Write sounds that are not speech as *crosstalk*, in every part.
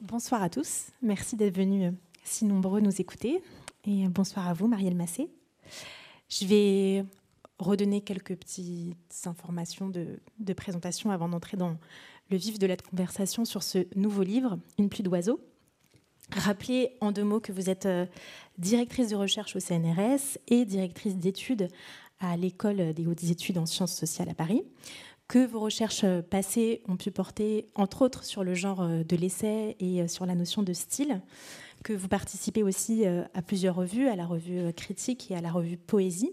Bonsoir à tous. Merci d'être venus si nombreux nous écouter. Et bonsoir à vous, Marielle Massé. Je vais redonner quelques petites informations de, présentation avant d'entrer dans le vif de la conversation sur ce nouveau livre, Une pluie d'oiseaux. Rappelez en deux mots que vous êtes euh, directrice de recherche au CNRS et directrice d'études à l'école des hautes études en sciences sociales à Paris que vos recherches euh, passées ont pu porter, entre autres, sur le genre euh, de l'essai et euh, sur la notion de style, que vous participez aussi à plusieurs revues, à la revue Critique et à la revue Poésie,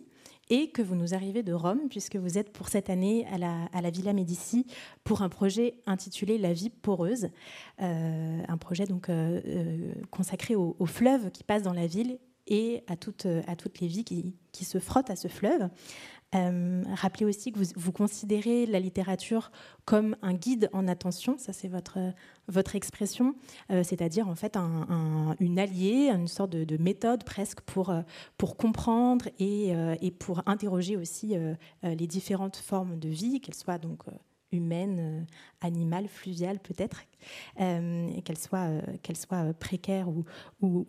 et que vous nous arrivez de Rome, puisque vous êtes pour cette année à la, Villa Médici pour un projet intitulé La vie poreuse, un projet donc consacré aux au fleuves qui passent dans la ville et à toutes, les vies qui se frottent à ce fleuve. Euh, rappelez aussi que vous, considérez la littérature comme un guide en attention, ça c'est votre, votre expression, euh, c'est-à-dire en fait une alliée, une sorte de, méthode presque pour, euh, pour comprendre et, et pour interroger aussi les différentes formes de vie, qu'elles soient donc humaine, euh, animale, fluviale peut-être, euh, qu'elle soit, euh, soit précaire ou,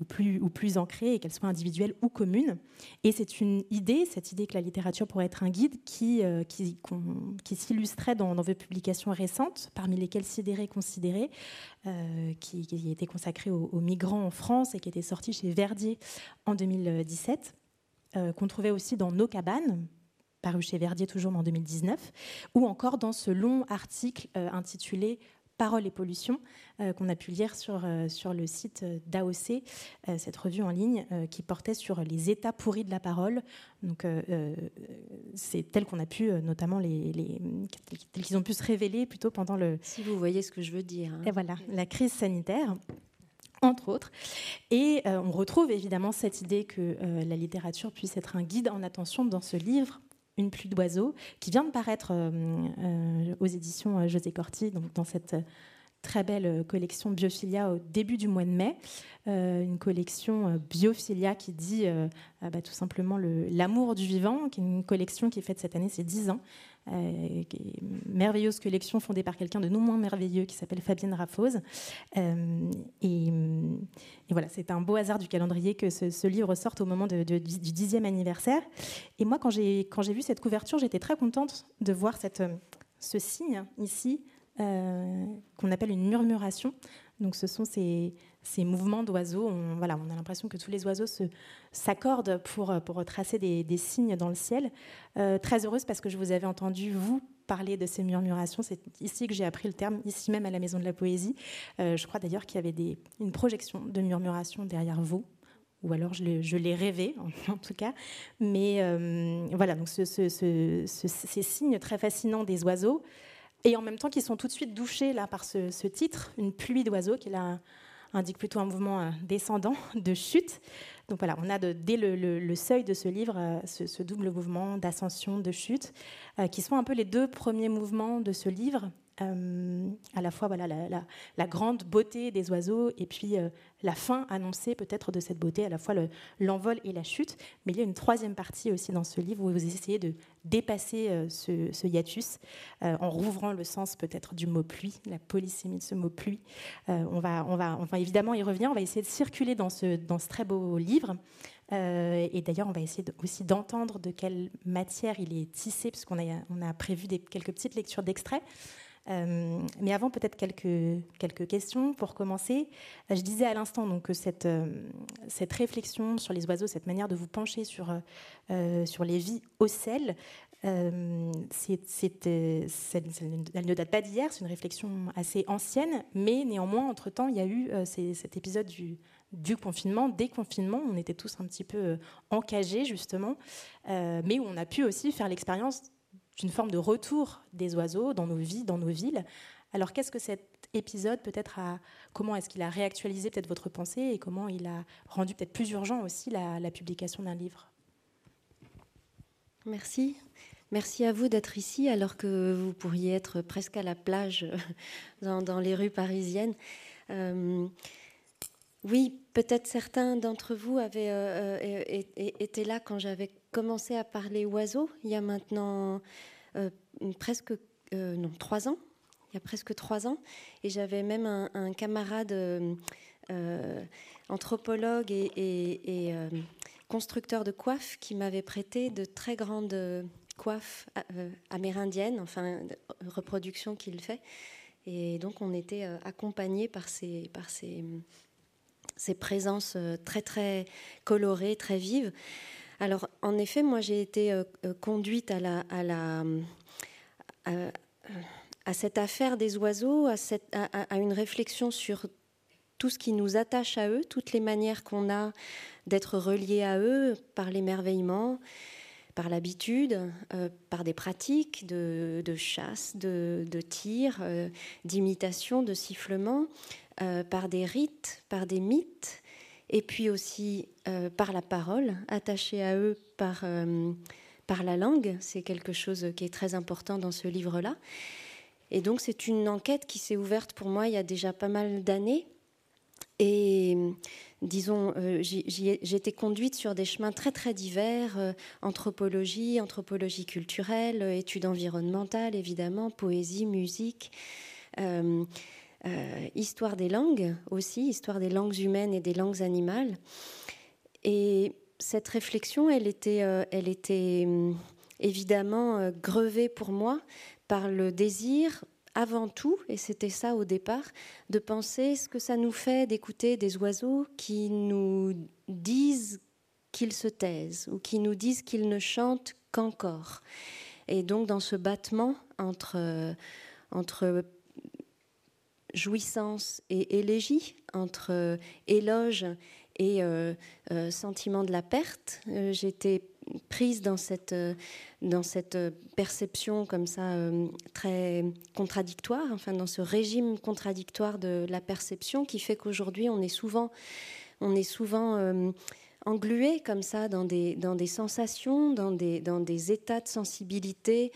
plus, ou plus ancrée, et qu'elle soit individuelle ou commune. Et c'est une idée, cette idée que la littérature pourrait être un guide, qui, qui, s'illustrait dans, vos publications récentes, parmi lesquelles Sidéré Considéré, qui, qui était consacré aux, migrants en France et qui était sorti chez Verdier en 2017, qu'on trouvait aussi dans Nos cabanes, paru chez Verdier toujours en 2019, ou encore dans ce long article euh, intitulé Parole et pollution, euh, qu'on a pu lire sur, euh, sur le site d'AOC, cette revue en ligne qui portait sur les états pourris de la parole. Donc, c'est tel qu'on a pu, notamment les, les qu'ils ont pu se révéler plutôt pendant le. Si vous voyez ce que je veux dire. Hein. Et voilà, la crise sanitaire entre autres. Et on retrouve évidemment cette idée que la littérature puisse être un guide en attention dans ce livre une pluie d'oiseaux, qui vient de paraître euh, euh, aux éditions euh, José Corti, donc dans cette très belle collection Biophilia au début du mois de mai, une collection Biophilia qui dit bah, tout simplement l'amour du vivant, qui est une collection qui est faite cette année, c'est 10 ans, euh, merveilleuse collection fondée par quelqu'un de non moins merveilleux qui s'appelle Fabienne Raffose. Euh, et, voilà, c'est un beau hasard du calendrier que ce, livre sorte au moment du dixième anniversaire. Et moi, quand j'ai vu cette couverture, j'étais très contente de voir cette, ce signe ici euh, qu'on appelle une murmuration. Donc ce sont ces, ces mouvements d'oiseaux. On, a l'impression que tous les oiseaux s'accordent pour, pour tracer des, signes dans le ciel. Euh, très heureuse parce que je vous avais entendu, vous, parler de ces murmurations. C'est ici que j'ai appris le terme, ici même à la Maison de la Poésie. Euh, je crois d'ailleurs qu'il y avait une projection de murmuration derrière vous. Ou alors je l'ai rêvé, *laughs* en, tout cas. Mais euh, voilà, donc ce, ce, ces signes très fascinants des oiseaux, et en même temps qui sont tout de suite douchés là, par ce, titre, Une pluie d'oiseaux, qui est là indique plutôt un mouvement euh, descendant *laughs* de chute. Donc voilà, on a dès le, seuil de ce livre euh, ce, double mouvement d'ascension, de chute, euh, qui sont un peu les deux premiers mouvements de ce livre. À la fois voilà, la, grande beauté des oiseaux et puis la fin annoncée peut-être de cette beauté, à la fois l'envol et la chute. Mais il y a une troisième partie aussi dans ce livre où vous essayez de dépasser euh, ce, hiatus euh, en rouvrant le sens peut-être du mot pluie, la polysémie de ce mot pluie. Euh, on, va, on, va, on évidemment y revenir, on va essayer de circuler dans ce, dans ce très beau livre. et d'ailleurs, on va essayer aussi d'entendre de quelle matière il est tissé, puisqu'on a, on a prévu quelques petites lectures d'extraits. Euh, mais avant, peut-être quelques, quelques questions pour commencer. Je disais à l'instant donc, que cette, euh, cette réflexion sur les oiseaux, cette manière de vous pencher sur, euh, sur les vies au sel, c'est, elle ne date pas d'hier, c'est une réflexion assez ancienne, mais néanmoins, entre-temps, il y a eu cet épisode du, du confinement, des confinements, on était tous un petit peu encagés justement, mais où on a pu aussi faire l'expérience d'une forme de retour des oiseaux dans nos vies, dans nos villes. Alors qu'est-ce que cet épisode peut-être a, comment est-ce qu'il a réactualisé peut-être votre pensée et comment il a rendu peut-être plus urgent aussi la, publication d'un livre? Merci. Merci à vous d'être ici alors que vous pourriez être presque à la plage *laughs* dans, les rues parisiennes. Euh, oui, peut-être certains d'entre vous avaient euh, euh, été là quand j'avais commencé à parler oiseaux il y a maintenant euh, presque non, trois ans. Il y a presque trois ans. Et j'avais même un, camarade anthropologue et, constructeur de coiffes qui m'avait prêté de très grandes coiffes amérindiennes, enfin, reproduction qu'il fait. Et donc on était ces, par ces, ces présences très très colorées, très vives. Alors, en effet, moi, j'ai été euh, euh, conduite à, à, cette affaire des oiseaux, à, à, une réflexion sur tout ce qui nous attache à eux, toutes les manières qu'on a d'être reliés à eux par l'émerveillement, par l'habitude, euh, par des pratiques de, chasse, de, tir, d'imitation, de sifflement, par des rites, par des mythes, et puis aussi euh, par la parole, attachée à eux par, euh, par la langue. C'est quelque chose qui est très important dans ce livre-là. Et donc c'est une enquête qui s'est ouverte pour moi il y a déjà pas mal d'années. Et disons, euh, été conduite sur des chemins très très divers, anthropologie, anthropologie culturelle, études environnementales évidemment, poésie, musique. Euh, histoire des langues aussi, histoire des langues humaines et des langues animales. Et cette réflexion, elle était, euh, elle était hum, évidemment euh, grevée pour moi par le désir avant tout, et c'était ça au départ, de penser ce que ça nous fait d'écouter des oiseaux qui nous disent qu'ils se taisent ou qui nous disent qu'ils ne chantent qu'encore. Et donc dans ce battement entre, entre jouissance et élégie, entre euh, éloge et euh, euh, sentiment de la perte. J'étais prise dans cette, dans cette perception comme ça très contradictoire, enfin dans ce régime contradictoire de la perception qui fait qu'aujourd'hui on est souvent, on est souvent englué comme ça dans des, dans des sensations, dans des, dans des états de sensibilité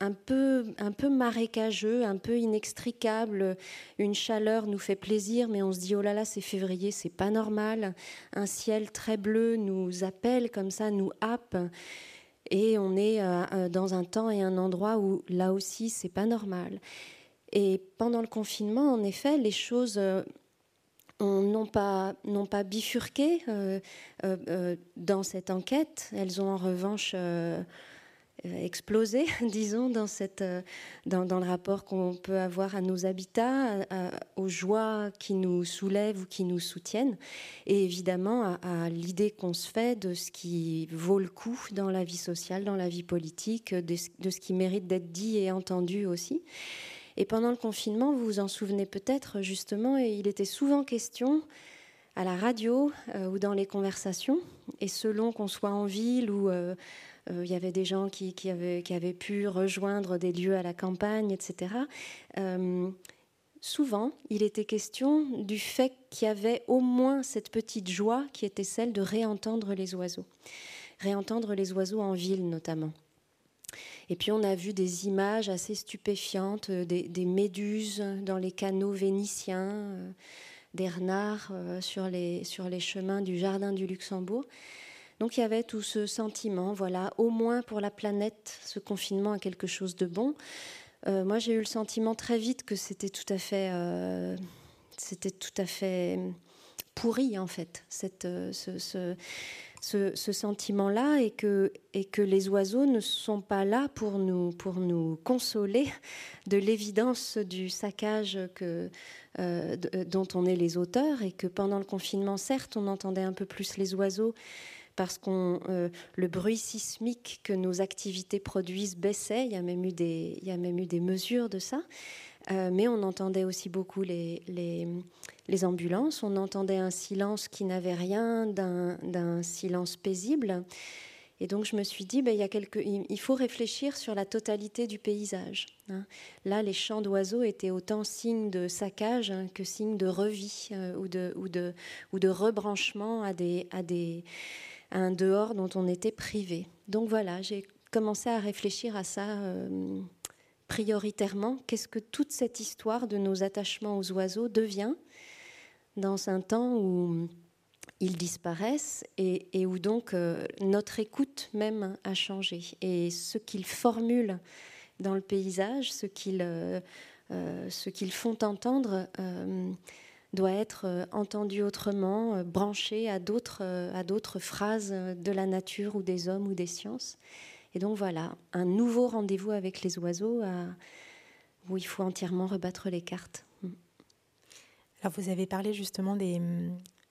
un peu, marécageux, un peu inextricable. Une chaleur nous fait plaisir, mais on se dit oh là là, c'est février, c'est pas normal. Un ciel très bleu nous appelle comme ça, nous happe. Et on est euh, euh, dans un temps et un endroit où là aussi, c'est pas normal. Et pendant le confinement, en effet, les choses euh, n'ont pas, bifurqué dans cette enquête. Elles ont en revanche explosé, *laughs* disons, dans, cette, euh, dans, le rapport qu'on peut avoir à nos habitats, aux joies qui nous soulèvent ou qui nous soutiennent, et évidemment à, l'idée qu'on se fait de ce qui vaut le coup dans la vie sociale, dans la vie politique, de, de ce qui mérite d'être dit et entendu aussi. Et pendant le confinement, vous vous en souvenez peut-être justement, et il était souvent question à la radio euh, ou dans les conversations, et selon qu'on soit en ville ou euh, il y avait des gens qui, avaient, pu rejoindre des lieux à la campagne, etc. Euh, souvent, il était question du fait qu'il y avait au moins cette petite joie qui était celle de réentendre les oiseaux. Réentendre les oiseaux en ville notamment. Et puis on a vu des images assez stupéfiantes, euh, des, méduses dans les canaux vénitiens, des renards sur les chemins du jardin du Luxembourg. Donc il y avait tout ce sentiment, voilà, au moins pour la planète, ce confinement a quelque chose de bon. Euh, moi, j'ai eu le sentiment très vite que c'était tout à fait, euh, c'était tout à fait pourri en fait, cette, euh, ce, ce, sentiment-là, et que, et que les oiseaux ne sont pas là pour nous, pour nous consoler de l'évidence du saccage que, dont on est les auteurs, et que pendant le confinement, certes, on entendait un peu plus les oiseaux parce que euh, le bruit sismique que nos activités produisent baissait. Il y a même eu des, mesures de ça. Euh, mais on entendait aussi beaucoup les, ambulances. On entendait un silence qui n'avait rien d'un silence paisible. Et donc je me suis dit, ben, il, faut réfléchir sur la totalité du paysage. Hein. Là, les chants d'oiseaux étaient autant signe de saccage hein, que signe de revie euh, ou, de, rebranchement à des, un dehors dont on était privé. Donc voilà, j'ai commencé à réfléchir à ça euh, prioritairement. Qu'est-ce que toute cette histoire de nos attachements aux oiseaux devient dans un temps où ils disparaissent et, où donc euh, notre écoute même a changé. Et ce qu'ils formulent dans le paysage, ce qu'ils euh, ce qu'ils font entendre doit être entendu autrement, branché à d'autres phrases de la nature ou des hommes ou des sciences. Et donc voilà, un nouveau rendez-vous avec les oiseaux où il faut entièrement rebattre les cartes. Mm. Alors vous avez parlé justement des,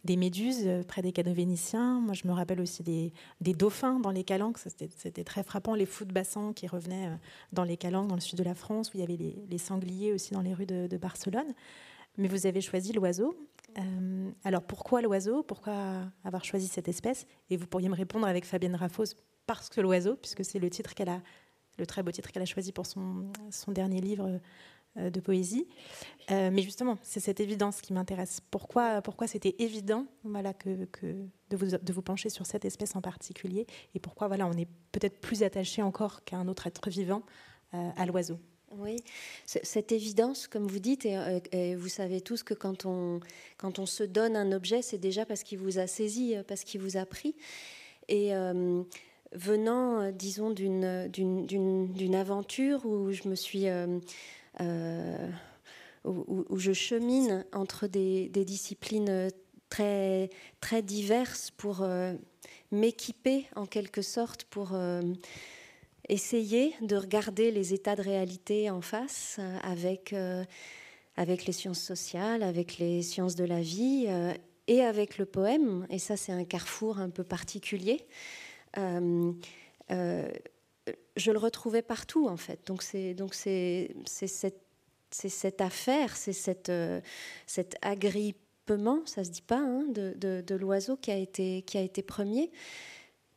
des méduses euh, près des canaux vénitiens. Moi, je me rappelle aussi des, dauphins dans les calanques. C'était très frappant. Les fous de bassin qui revenaient euh, dans les calanques, dans le sud de la France, où il y avait les, sangliers aussi dans les rues de, Barcelone. Mais vous avez choisi l'oiseau. Euh, alors pourquoi l'oiseau? Pourquoi avoir choisi cette espèce? Et vous pourriez me répondre avec Fabienne Raffos, parce que l'oiseau, puisque c'est le titre qu'elle a, le très beau titre qu'elle a choisi pour son, son dernier livre euh, de poésie. Euh, mais justement, c'est cette évidence qui m'intéresse. Pourquoi, pourquoi c'était évident voilà, que, de, vous, de, vous, pencher sur cette espèce en particulier? Et pourquoi voilà, on est peut-être plus attaché encore qu'à un autre être vivant à l'oiseau? Oui, cette évidence, comme vous dites, et, vous savez tous que quand on, quand on se donne un objet, c'est déjà parce qu'il vous a saisi, parce qu'il vous a pris. Et venant, disons, d'une aventure où je me suis euh, où, je chemine entre des, disciplines très, très diverses pour euh, m'équiper en quelque sorte pour euh, essayer de regarder les états de réalité en face avec, avec les sciences sociales, avec les sciences de la vie et avec le poème. Et ça, c'est un carrefour un peu particulier je le retrouvais partout en fait. Donc c'est donc c'est cette c'est cette affaire, c'est cette, euh, cet agrippement, ça se dit pas, hein, de, de, l'oiseau qui a été qui a été premier,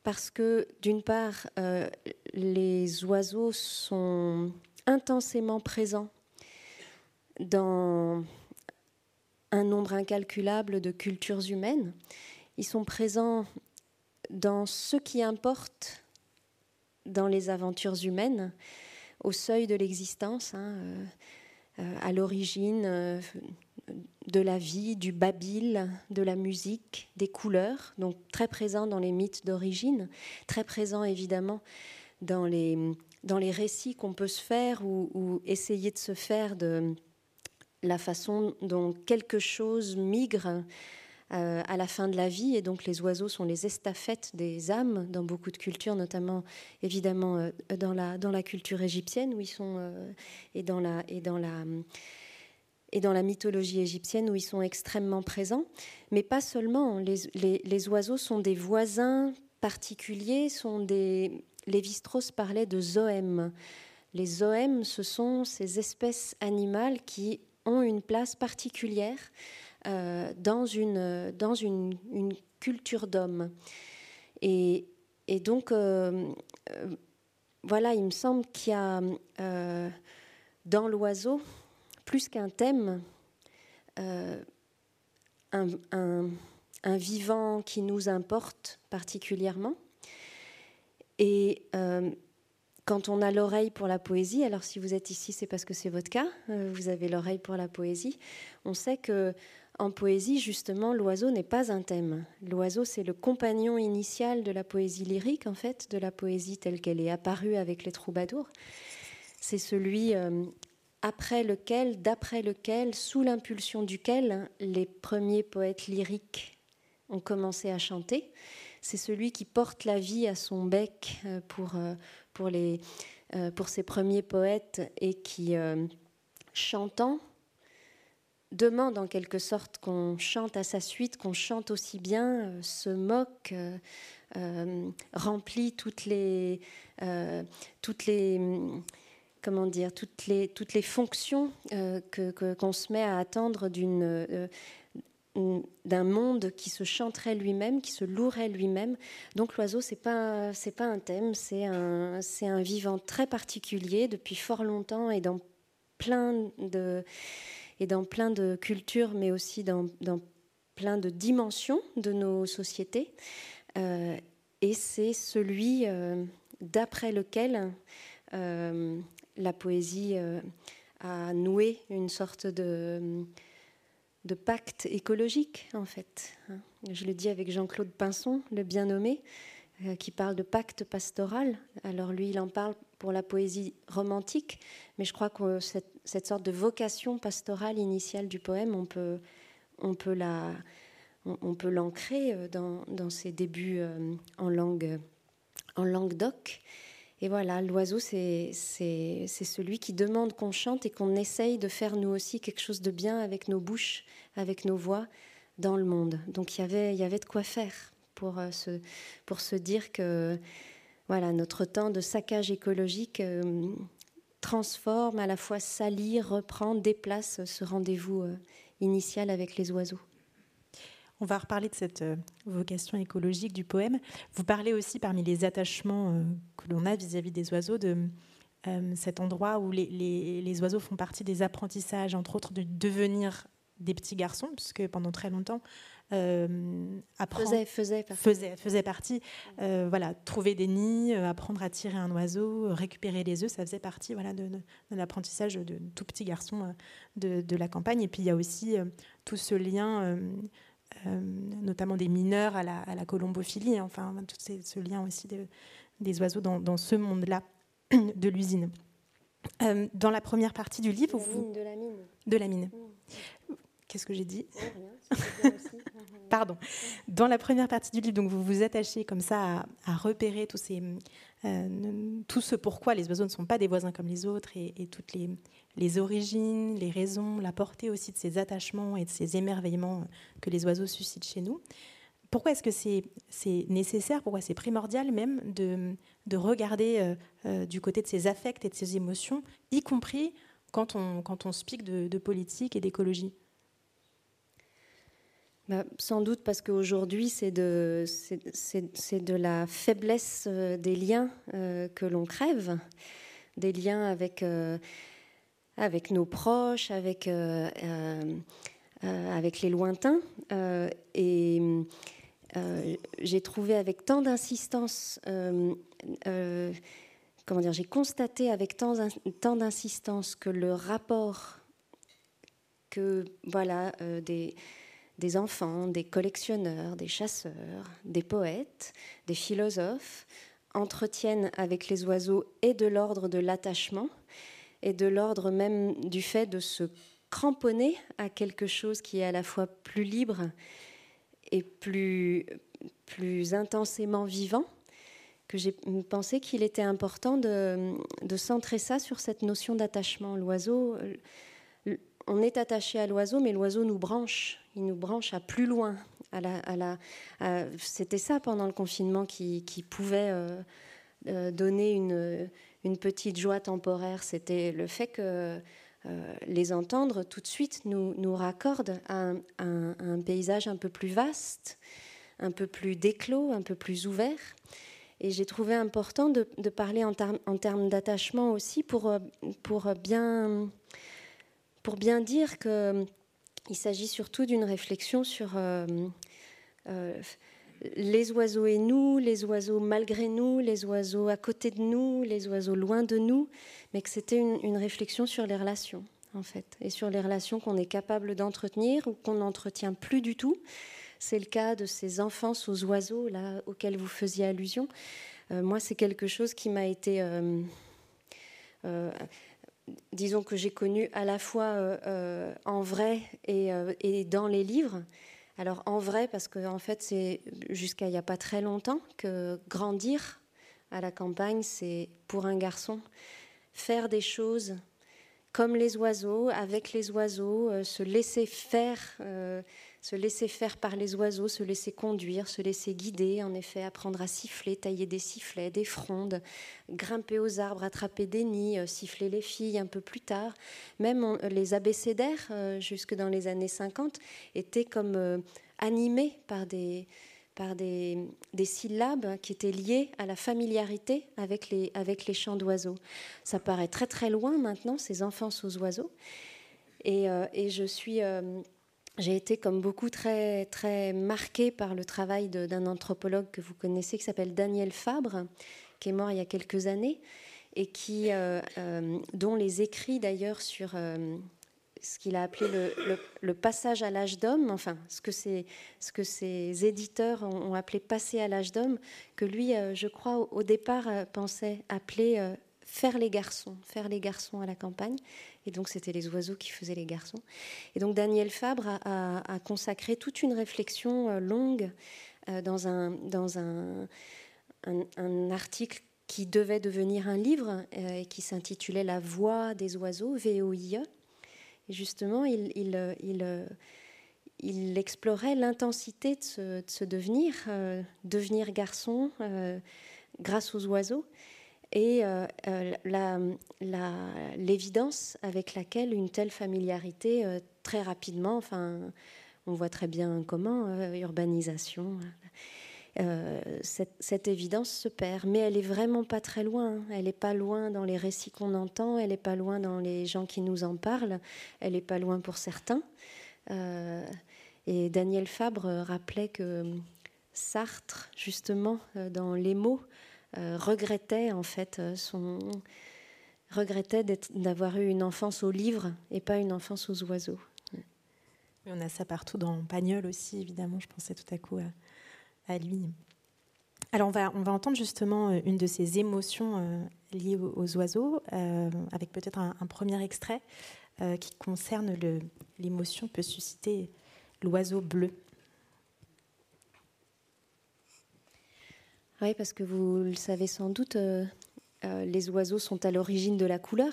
parce que d'une part euh, les oiseaux sont intensément présents dans un nombre incalculable de cultures humaines. Ils sont présents dans ce qui importe dans les aventures humaines, au seuil de l'existence, hein, euh, euh, à l'origine de la vie, du babil, de la musique, des couleurs, donc très présent dans les mythes d'origine, très présent évidemment dans les, dans les récits qu'on peut se faire ou, essayer de se faire de la façon dont quelque chose migre euh, à la fin de la vie. Et donc les oiseaux sont les estafettes des âmes dans beaucoup de cultures, notamment évidemment euh, dans, la, dans la culture égyptienne où ils sont, euh, et, dans la, et, dans la, et dans la mythologie égyptienne où ils sont extrêmement présents. Mais pas seulement. Les, oiseaux sont des voisins particuliers, sont des... Lévi-Strauss parlait de zoèmes. Les zoèmes, ce sont ces espèces animales qui ont une place particulière euh, dans, une, dans une, culture d'homme. Et, et, donc, euh, euh, voilà, il me semble qu'il y a dans l'oiseau, plus qu'un thème, un, un, vivant qui nous importe particulièrement. Et quand on a l'oreille pour la poésie, alors si vous êtes ici, c'est parce que c'est votre cas, vous avez l'oreille pour la poésie, on sait que en poésie, justement, l'oiseau n'est pas un thème. L'oiseau, c'est le compagnon initial de la poésie lyrique, en fait, de la poésie telle qu'elle est apparue avec les troubadours. C'est celui euh, après lequel, d'après lequel, sous l'impulsion duquel les premiers poètes lyriques ont commencé à chanter. C'est celui qui porte la vie à son bec euh, pour, euh, pour, les, pour ses premiers poètes et qui, chantant, demande en quelque sorte qu'on chante à sa suite, qu'on chante aussi bien, euh, se moque, euh, euh, remplit toutes les, toutes les, comment dire, toutes les, toutes les fonctions que, qu'on se met à attendre d'une d'un monde qui se chanterait lui-même, qui se louerait lui-même. Donc l'oiseau, c'est pas pas un thème, c'est un un vivant très particulier depuis fort longtemps et dans plein de et dans plein de cultures, mais aussi dans, plein de dimensions de nos sociétés. Euh, et c'est celui euh, d'après lequel euh, la poésie a noué une sorte de, pacte écologique, en fait. Hein. Je le dis avec Jean-Claude Pinson, le bien nommé, qui parle de pacte pastoral. Alors lui, il en parle pour la poésie romantique, mais je crois que cette, sorte de vocation pastorale initiale du poème, on peut, l'ancrer euh, dans, ses débuts euh, en langue, en langue d'oc. Et voilà, l'oiseau, c'est celui qui demande qu'on chante et qu'on essaye de faire nous aussi quelque chose de bien avec nos bouches, avec nos voix dans le monde. Donc il y avait, il y avait de quoi faire pour, euh, se, pour se dire que voilà, notre temps de saccage écologique transforme, à la fois salit, reprend, déplace ce rendez-vous initial avec les oiseaux. On va reparler de cette euh, vocation écologique du poème. Vous parlez aussi parmi les attachements euh, que l'on a vis-à-vis des oiseaux de euh, cet endroit où les, oiseaux font partie des apprentissages, entre autres de devenir des petits garçons, puisque pendant très longtemps, apprendre, faisait, faisait partie. Faisait, faisait partie voilà, trouver des nids, apprendre à tirer un oiseau, récupérer les œufs, ça faisait partie voilà, de, l'apprentissage de, tout petit garçon de, de, la campagne. Et puis il y a aussi tout ce lien notamment des mineurs à la, à la colombophilie, hein, enfin tout ce lien aussi des oiseaux dans, ce monde-là *clears throat* de l'usine. Euh, dans la première partie du livre, de la mine, de la mine. De la mine. Mmh. Qu'est-ce que j'ai dit? *laughs* Pardon. Dans la première partie du livre, donc vous vous attachez comme ça à, repérer tous ces, euh, tout ce pourquoi les oiseaux ne sont pas des voisins comme les autres et, toutes les, les origines, les raisons, la portée aussi de ces attachements et de ces émerveillements que les oiseaux suscitent chez nous. Pourquoi est-ce que c'est nécessaire, pourquoi c'est primordial même de, de regarder euh, euh, du côté de ces affects et de ces émotions, y compris quand on, quand on de, politique et d'écologie? Bah, sans doute parce qu'aujourd'hui, c'est de, la faiblesse euh, des liens que l'on crève, des liens avec avec nos proches, avec, euh, euh, euh, avec les lointains. et j'ai trouvé avec tant d'insistance, comment dire, j'ai constaté avec tant, tant d'insistance que le rapport que voilà des des enfants, des collectionneurs, des chasseurs, des poètes, des philosophes entretiennent avec les oiseaux et de l'ordre de l'attachement et de l'ordre même du fait de se cramponner à quelque chose qui est à la fois plus libre et plus, plus intensément vivant, que j'ai pensé qu'il était important de, de, centrer ça sur cette notion d'attachement. L'oiseau, on est attaché à l'oiseau, mais l'oiseau nous branche, il nous branche à plus loin. C'était ça pendant le confinement qui, pouvait euh, euh, donner une petite joie temporaire, c'était le fait que euh, les entendre tout de suite nous, raccorde à un, paysage un peu plus vaste, un peu plus déclos, un peu plus ouvert. Et j'ai trouvé important de, parler en, termes d'attachement aussi pour, bien, dire qu'il s'agit surtout d'une réflexion sur euh, les oiseaux et nous, les oiseaux malgré nous, les oiseaux à côté de nous, les oiseaux loin de nous, mais que c'était une, réflexion sur les relations, en fait, et sur les relations qu'on est capable d'entretenir ou qu'on n'entretient plus du tout. C'est le cas de ces enfants aux oiseaux, là, auxquels vous faisiez allusion. Euh, moi, c'est quelque chose qui m'a été... Euh, euh, disons que j'ai connu à la fois en vrai et, et, dans les livres. Alors en vrai, parce que en fait, c'est jusqu'à il n'y a pas très longtemps que grandir à la campagne, c'est pour un garçon faire des choses comme les oiseaux, avec les oiseaux, euh, se laisser faire, euh, se laisser faire par les oiseaux, se laisser conduire, se laisser guider, en effet, apprendre à siffler, tailler des sifflets, des frondes, grimper aux arbres, attraper des nids, euh, siffler les filles un peu plus tard. Même les abécédaires, jusque dans les années 50, étaient comme animés par des, par des, syllabes qui étaient liées à la familiarité avec les, avec les chants d'oiseaux. Ça paraît très très loin maintenant, ces enfants aux oiseaux. Et, euh, et je suis, euh, j'ai été comme beaucoup très très marquée par le travail d'un anthropologue que vous connaissez qui s'appelle Daniel Fabre, qui est mort il y a quelques années et qui, euh, dont les écrits d'ailleurs sur ce qu'il a appelé le, passage à l'âge d'homme, enfin ce que, ses éditeurs ont, appelé passer à l'âge d'homme, que lui, euh, je crois, au, départ, euh, pensait appeler euh, faire les garçons, faire les garçons à la campagne. Et donc, c'était les oiseaux qui faisaient les garçons. Et donc, Daniel Fabre a, consacré toute une réflexion euh, longue euh, dans, un, article qui devait devenir un livre euh, et qui s'intitulait La voix des oiseaux, VOIE. Et justement, il, il, il, il explorait l'intensité de ce, devenir, devenir garçon grâce aux oiseaux et euh, euh, l'évidence avec laquelle une telle familiarité, euh, très rapidement, enfin, on voit très bien comment, urbanisation, cette, évidence se perd. Mais elle est vraiment pas très loin. Elle n'est pas loin dans les récits qu'on entend, elle n'est pas loin dans les gens qui nous en parlent, elle n'est pas loin pour certains. et Daniel Fabre rappelait que Sartre, justement, dans Les mots, regrettait en fait euh, son regrettait d'avoir eu une enfance aux livres et pas une enfance aux oiseaux. on a ça partout dans Pagnol aussi, évidemment. Je pensais tout à coup à, lui. Alors on va, on va entendre justement euh, une de ces émotions liées aux, oiseaux, avec peut-être un, premier extrait qui concerne l'émotion que peut susciter l'oiseau bleu. Oui, parce que vous le savez sans doute, euh, euh, les oiseaux sont à l'origine de la couleur.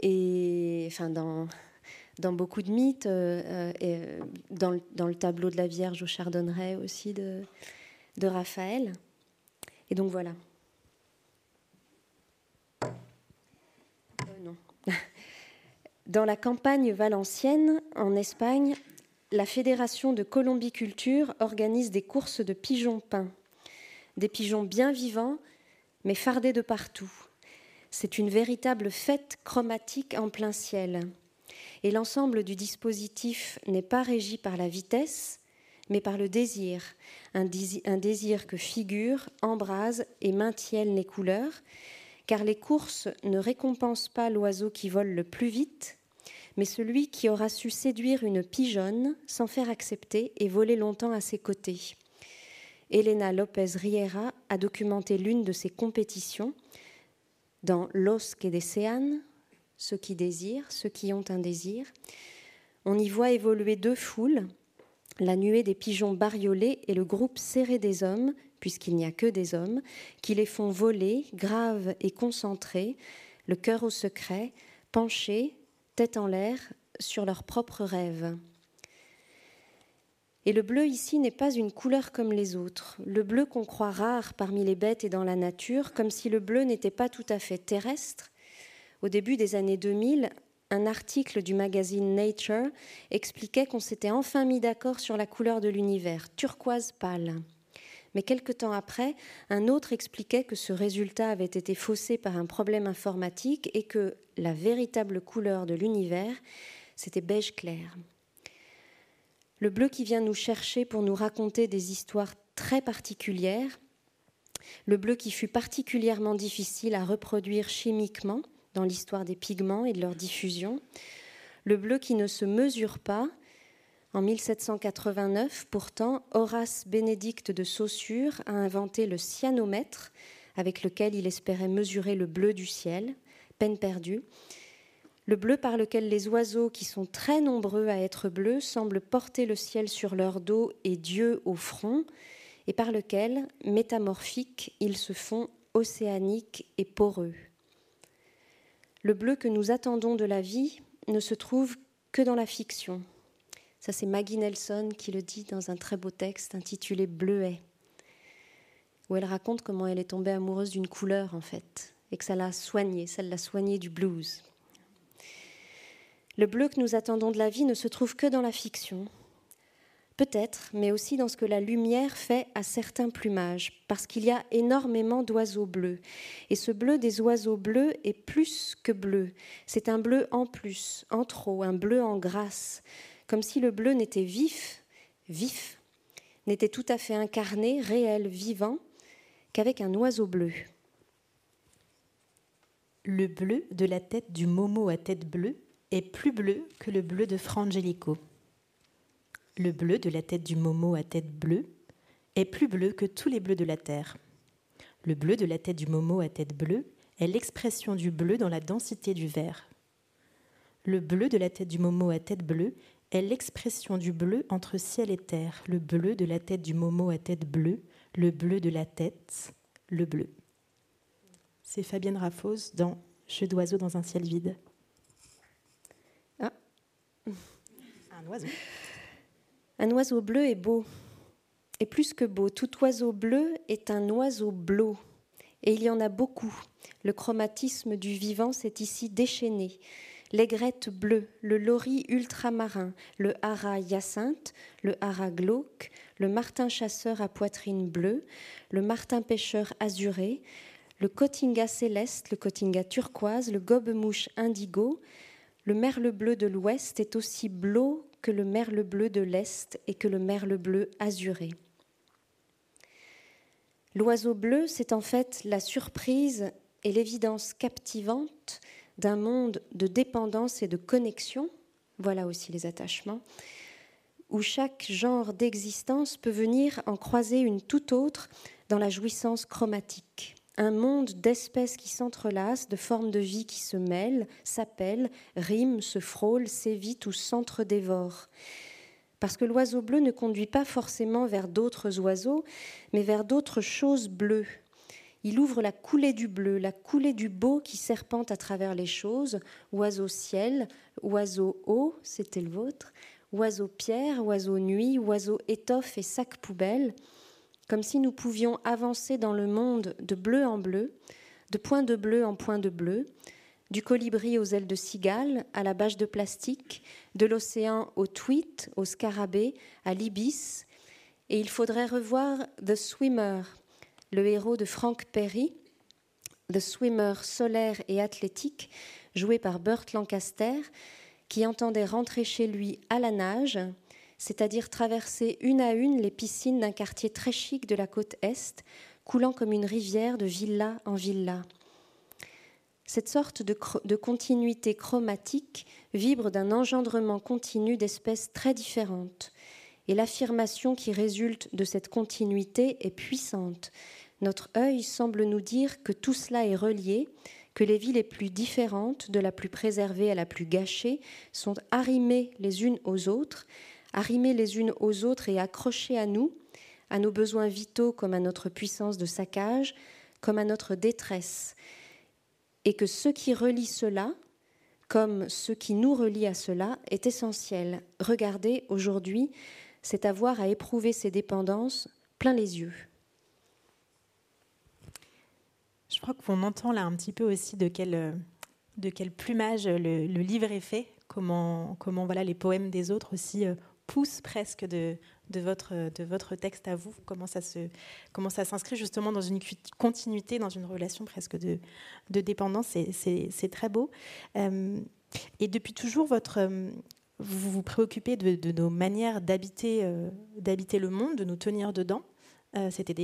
Et enfin, dans, beaucoup de mythes, euh, et dans, le, dans, le, tableau de la Vierge au Chardonneret aussi de, de Raphaël. Et donc voilà. non. *laughs* Dans la campagne valencienne, en Espagne, la Fédération de colombiculture organise des courses de pigeons peints des pigeons bien vivants, mais fardés de partout. C'est une véritable fête chromatique en plein ciel. Et l'ensemble du dispositif n'est pas régi par la vitesse, mais par le désir, un, désir, que figurent, embrasent et maintiennent les couleurs, car les courses ne récompensent pas l'oiseau qui vole le plus vite, mais celui qui aura su séduire une pigeonne sans faire accepter et voler longtemps à ses côtés. Elena Lopez Riera a documenté l'une de ces compétitions dans Los que desean, ceux qui désirent, ceux qui ont un désir. On y voit évoluer deux foules, la nuée des pigeons bariolés et le groupe serré des hommes, puisqu'il n'y a que des hommes, qui les font voler, graves et concentrés, le cœur au secret, penchés, tête en l'air, sur leurs propres rêves. Et le bleu ici n'est pas une couleur comme les autres, le bleu qu'on croit rare parmi les bêtes et dans la nature, comme si le bleu n'était pas tout à fait terrestre. Au début des années 2000, un article du magazine Nature expliquait qu'on s'était enfin mis d'accord sur la couleur de l'univers, turquoise pâle. Mais quelque temps après, un autre expliquait que ce résultat avait été faussé par un problème informatique et que la véritable couleur de l'univers, c'était beige clair le bleu qui vient nous chercher pour nous raconter des histoires très particulières, le bleu qui fut particulièrement difficile à reproduire chimiquement dans l'histoire des pigments et de leur diffusion, le bleu qui ne se mesure pas. En 1789, pourtant, Horace Bénédicte de Saussure a inventé le cyanomètre, avec lequel il espérait mesurer le bleu du ciel, peine perdue, le bleu par lequel les oiseaux, qui sont très nombreux à être bleus, semblent porter le ciel sur leur dos et Dieu au front, et par lequel, métamorphiques, ils se font océaniques et poreux. Le bleu que nous attendons de la vie ne se trouve que dans la fiction. Ça, c'est Maggie Nelson qui le dit dans un très beau texte intitulé Bleuet, où elle raconte comment elle est tombée amoureuse d'une couleur, en fait, et que ça l'a soignée, ça l'a soignée du blues. Le bleu que nous attendons de la vie ne se trouve que dans la fiction. Peut-être, mais aussi dans ce que la lumière fait à certains plumages, parce qu'il y a énormément d'oiseaux bleus. Et ce bleu des oiseaux bleus est plus que bleu. C'est un bleu en plus, en trop, un bleu en grâce, comme si le bleu n'était vif, vif, n'était tout à fait incarné, réel, vivant, qu'avec un oiseau bleu. Le bleu de la tête du momo à tête bleue est plus bleu que le bleu de Frangelico. Le bleu de la tête du Momo à tête bleue est plus bleu que tous les bleus de la terre. Le bleu de la tête du Momo à tête bleue est l'expression du bleu dans la densité du vert. Le bleu de la tête du Momo à tête bleue est l'expression du bleu entre ciel et terre. Le bleu de la tête du Momo à tête bleue, le bleu de la tête, le bleu. C'est Fabienne Raffos dans Jeu d'oiseau dans un ciel vide. Un oiseau. Bleu est beau. Et plus que beau, tout oiseau bleu est un oiseau bleu. Et il y en a beaucoup. Le chromatisme du vivant s'est ici déchaîné. L'aigrette bleue, le lori ultramarin, le hara hyacinthe, le hara glauque, le martin chasseur à poitrine bleue, le martin pêcheur azuré, le cotinga céleste, le cotinga turquoise, le gobe-mouche indigo, le merle bleu de l'ouest est aussi bleu que le merle bleu de l'est et que le merle bleu azuré. L'oiseau bleu, c'est en fait la surprise et l'évidence captivante d'un monde de dépendance et de connexion, voilà aussi les attachements, où chaque genre d'existence peut venir en croiser une toute autre dans la jouissance chromatique. Un monde d'espèces qui s'entrelacent, de formes de vie qui se mêlent, s'appellent, riment, se frôlent, s'évitent ou s'entre-dévorent. Parce que l'oiseau bleu ne conduit pas forcément vers d'autres oiseaux, mais vers d'autres choses bleues. Il ouvre la coulée du bleu, la coulée du beau qui serpente à travers les choses, oiseau ciel, oiseau eau, c'était le vôtre, oiseau pierre, oiseau nuit, oiseau étoffe et sac poubelle, comme si nous pouvions avancer dans le monde de bleu en bleu, de point de bleu en point de bleu, du colibri aux ailes de cigale, à la bâche de plastique, de l'océan au tweet, au scarabée, à l'ibis. Et il faudrait revoir The Swimmer, le héros de Frank Perry, The Swimmer solaire et athlétique, joué par Burt Lancaster, qui entendait rentrer chez lui à la nage, c'est-à-dire traverser une à une les piscines d'un quartier très chic de la côte Est, coulant comme une rivière de villa en villa. Cette sorte de, continuité chromatique vibre d'un engendrement continu d'espèces très différentes. Et l'affirmation qui résulte de cette continuité est puissante. Notre œil semble nous dire que tout cela est relié, que les vies les plus différentes, de la plus préservée à la plus gâchée, sont arrimées les unes aux autres, arrimées les unes aux autres et accrochées à nous, à nos besoins vitaux comme à notre puissance de saccage, comme à notre détresse et que ce qui relie cela, comme ce qui nous relie à cela, est essentiel. Regardez, aujourd'hui, c'est avoir à éprouver ces dépendances plein les yeux. Je crois qu'on entend là un petit peu aussi de quel, de quel plumage le, livre est fait, comment, comment voilà, les poèmes des autres aussi poussent presque de, votre, de votre texte à vous, comment ça, se, comment ça s'inscrit justement dans une continuité, dans une relation presque de, de dépendance. C'est très beau. Euh, et depuis toujours, votre, euh, vous vous préoccupez de, nos manières d'habiter euh, d'habiter le monde, de nous tenir dedans. C'était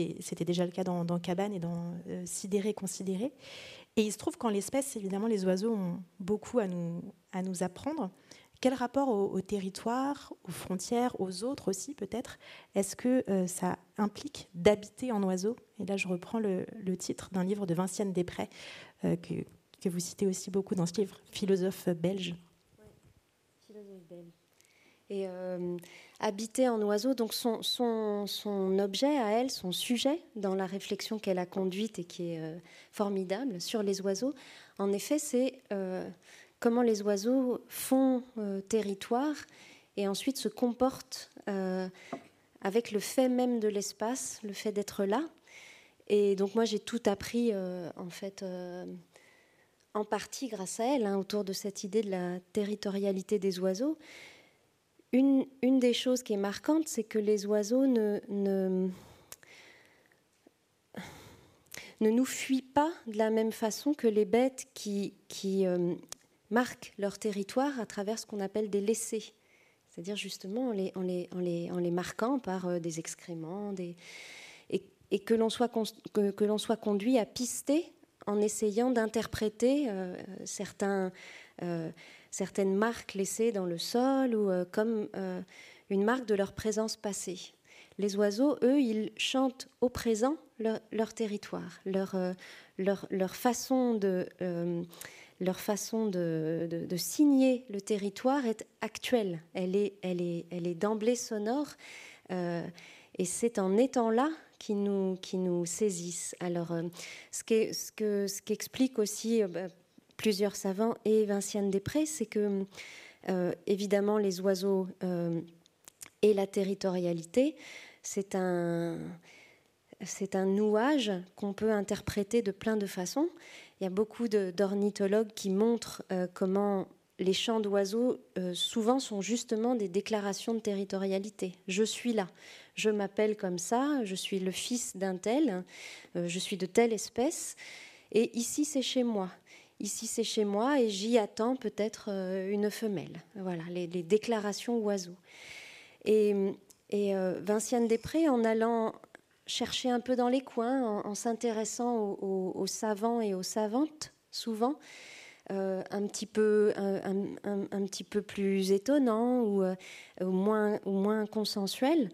déjà le cas dans, dans Cabane et dans Sidéré, Considéré. Et il se trouve qu'en l'espèce, évidemment, les oiseaux ont beaucoup à nous, à nous apprendre. Quel rapport au, territoire, aux frontières, aux autres aussi peut-être Est-ce que euh, ça implique d'habiter en oiseau? Et là, je reprends le, titre d'un livre de Vinciane Després, euh, que, que, vous citez aussi beaucoup dans ce livre, philosophe belge. philosophe belge. Et euh, habiter en oiseau, donc son, son, son, objet à elle, son sujet dans la réflexion qu'elle a conduite et qui est formidable sur les oiseaux, en effet, c'est comment les oiseaux font euh, territoire et ensuite se comportent euh, avec le fait même de l'espace, le fait d'être là. Et donc moi j'ai tout appris euh, en fait en partie grâce à elle, hein, autour de cette idée de la territorialité des oiseaux. Une, une des choses qui est marquante, c'est que les oiseaux ne, ne, ne, nous fuient pas de la même façon que les bêtes qui, qui marquent leur territoire à travers ce qu'on appelle des laissés, c'est-à-dire justement en les, en les, en les, en les marquant par euh, des excréments, et, que l'on soit, que, que soit conduit à pister en essayant d'interpréter euh, euh, certaines marques laissées dans le sol ou comme une marque de leur présence passée. Les oiseaux, eux, ils chantent au présent leur, territoire, leur, leur, leur, façon de leur façon de, signer le territoire est actuelle. Elle est, d'emblée sonore. Euh, et c'est en étant là qui nous, saisissent. Alors, euh, ce, qui, ce, que, ce qu'explique aussi euh, bah, plusieurs savants et Vinciane Després, c'est que, évidemment, les oiseaux et la territorialité, c'est un, c'est un nouage qu'on peut interpréter de plein de façons. Il y a beaucoup d'ornithologues qui montrent euh, comment les chants d'oiseaux euh, souvent sont justement des déclarations de territorialité. Je suis là, je m'appelle comme ça, je suis le fils d'un tel, euh, je suis de telle espèce, et ici c'est chez moi. Ici c'est chez moi et j'y attends peut-être une femelle. Voilà, les, déclarations oiseaux. Et, et Vinciane Després, en allant chercher un peu dans les coins en, s'intéressant aux, savants et aux savantes, souvent. Euh, un, petit peu, un, petit peu plus étonnant ou, euh, moins, moins consensuel,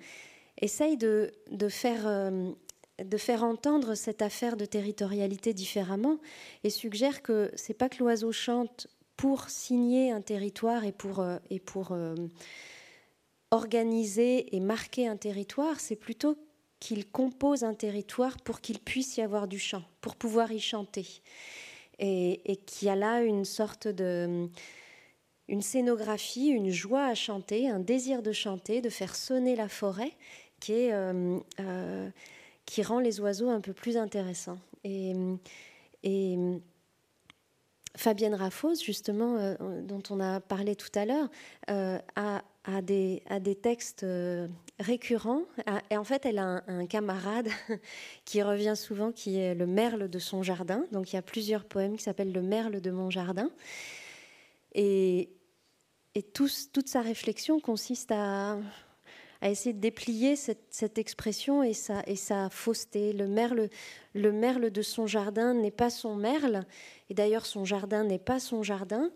essaye de, de faire, euh, de faire entendre cette affaire de territorialité différemment et suggère que c'est pas que l'oiseau chante pour signer un territoire et pour, et pour organiser et marquer un territoire, c'est plutôt qu'il compose un territoire pour qu'il puisse y avoir du chant, pour pouvoir y chanter. Et, qu'il y a là une sorte de une scénographie, une joie à chanter, un désir de chanter, de faire sonner la forêt, qui, est, euh, euh, qui rend les oiseaux un peu plus intéressants. Et, et Fabienne Raffos, justement, euh, dont on a parlé tout à l'heure, a, a, des, a, des, textes récurrent. Ah, et en fait, elle a un, camarade *laughs* qui revient souvent, qui est le merle de son jardin. Donc il y a plusieurs poèmes qui s'appellent Le merle de mon jardin. Et, et toute sa réflexion consiste à, à essayer de déplier cette, expression et sa, et sa fausseté. Le merle, le merle de son jardin n'est pas son merle, et d'ailleurs son jardin n'est pas son jardin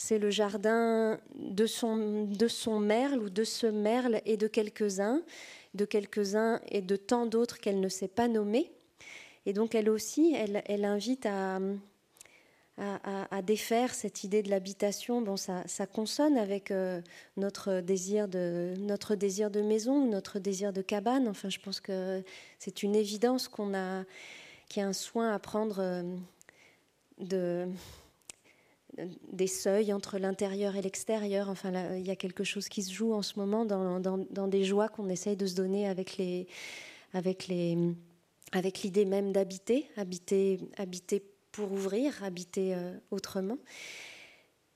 c'est le jardin de son, de son merle ou de ce merle et de quelques-uns, de quelques-uns et de tant d'autres qu'elle ne sait pas nommer. Et donc elle aussi, elle, elle invite à, à, défaire cette idée de l'habitation. Bon, ça, ça, consonne avec euh, notre, désir de, notre désir de maison ou notre désir de cabane. Enfin, je pense que c'est une évidence qu'on a, qu'il y a un soin à prendre euh, de des seuils entre l'intérieur et l'extérieur. Enfin, il y a quelque chose qui se joue en ce moment dans, des joies qu'on essaye de se donner avec l'idée même d'habiter, habiter, habiter pour ouvrir, habiter euh, autrement.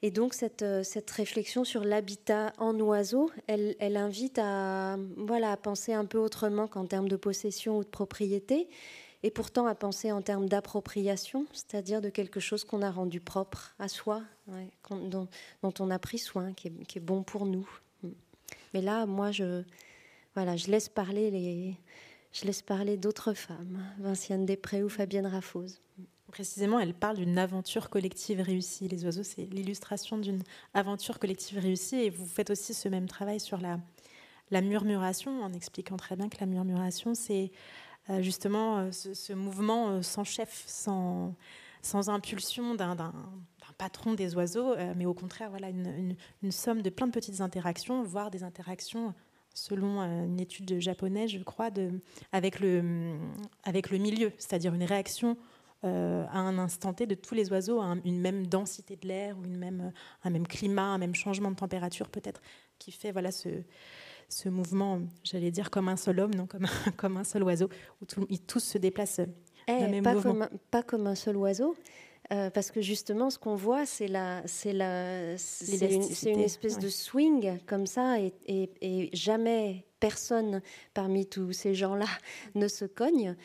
Et donc cette, euh, cette réflexion sur l'habitat en oiseau, elle, elle invite à, voilà, à penser un peu autrement qu'en termes de possession ou de propriété, et pourtant à penser en termes d'appropriation, c'est-à-dire de quelque chose qu'on a rendu propre à soi, dont, on a pris soin, qui est, bon pour nous. Mais là, moi, je, voilà, je laisse parler les, je laisse parler d'autres femmes, Vinciane Després ou Fabienne Raffose. Précisément, elle parle d'une aventure collective réussie. Les oiseaux, c'est l'illustration d'une aventure collective réussie. Et vous faites aussi ce même travail sur la, murmuration, en expliquant très bien que la murmuration, c'est justement euh, ce, mouvement euh, sans chef, sans, sans impulsion d'un patron des oiseaux, mais au contraire, voilà, une, une, somme de plein de petites interactions, voire des interactions selon une étude japonaise, je crois, de, avec, le, avec le milieu, c'est-à-dire une réaction à un instant T de tous les oiseaux à une même densité de l'air ou une même, un même climat, un même changement de température peut-être, qui fait voilà ce, ce mouvement, j'allais dire comme un seul homme, non comme un, *laughs* comme un seul oiseau, où ils tous se déplacent eh, pas, comme, pas comme un seul oiseau. Euh, parce que justement, ce qu'on voit, c'est la, c'est la, c'est une, espèce de swing comme ça, et, et, jamais personne parmi tous ces gens-là *laughs* ne se cogne.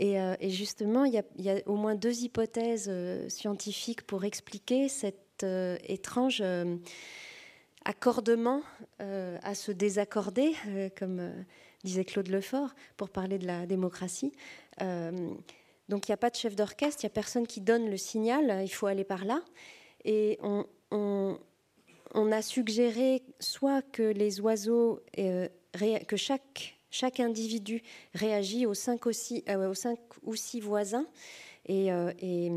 Et, euh, justement, il y, y, a au moins deux hypothèses euh, scientifiques pour expliquer cette étrange accordement euh, à se désaccorder, euh, comme euh, disait Claude Lefort, pour parler de la démocratie. donc il n'y a pas de chef d'orchestre, il n'y a personne qui donne le signal, il faut aller par là. Et on, a suggéré soit que les oiseaux, que chaque chaque individu réagit aux cinq, aux cinq ou six voisins et, et,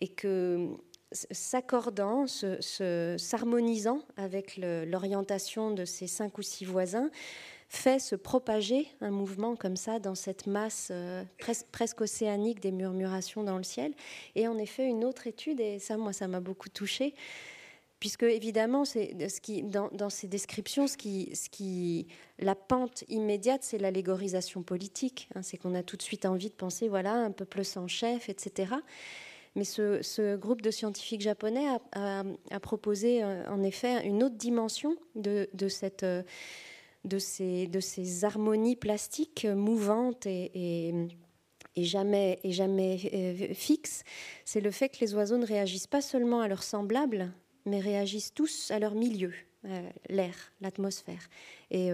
et que s'accordant, s'harmonisant avec l'orientation de ces cinq ou six voisins, fait se propager un mouvement comme ça dans cette masse euh, presque océanique des murmurations dans le ciel. Et en effet, une autre étude, et ça, moi, ça m'a beaucoup touchée, puisque évidemment, ce qui, dans, ces descriptions, ce qui, la pente immédiate, c'est l'allégorisation politique. Hein, c'est qu'on a tout de suite envie de penser, voilà, un peuple sans chef, etc. Mais ce, groupe de scientifiques japonais a, proposé euh, en effet une autre dimension de, euh, ces, harmonies plastiques mouvantes et, et, jamais, et jamais euh, fixes. C'est le fait que les oiseaux ne réagissent pas seulement à leurs semblables, mais réagissent tous à leur milieu, l'air, l'atmosphère. Et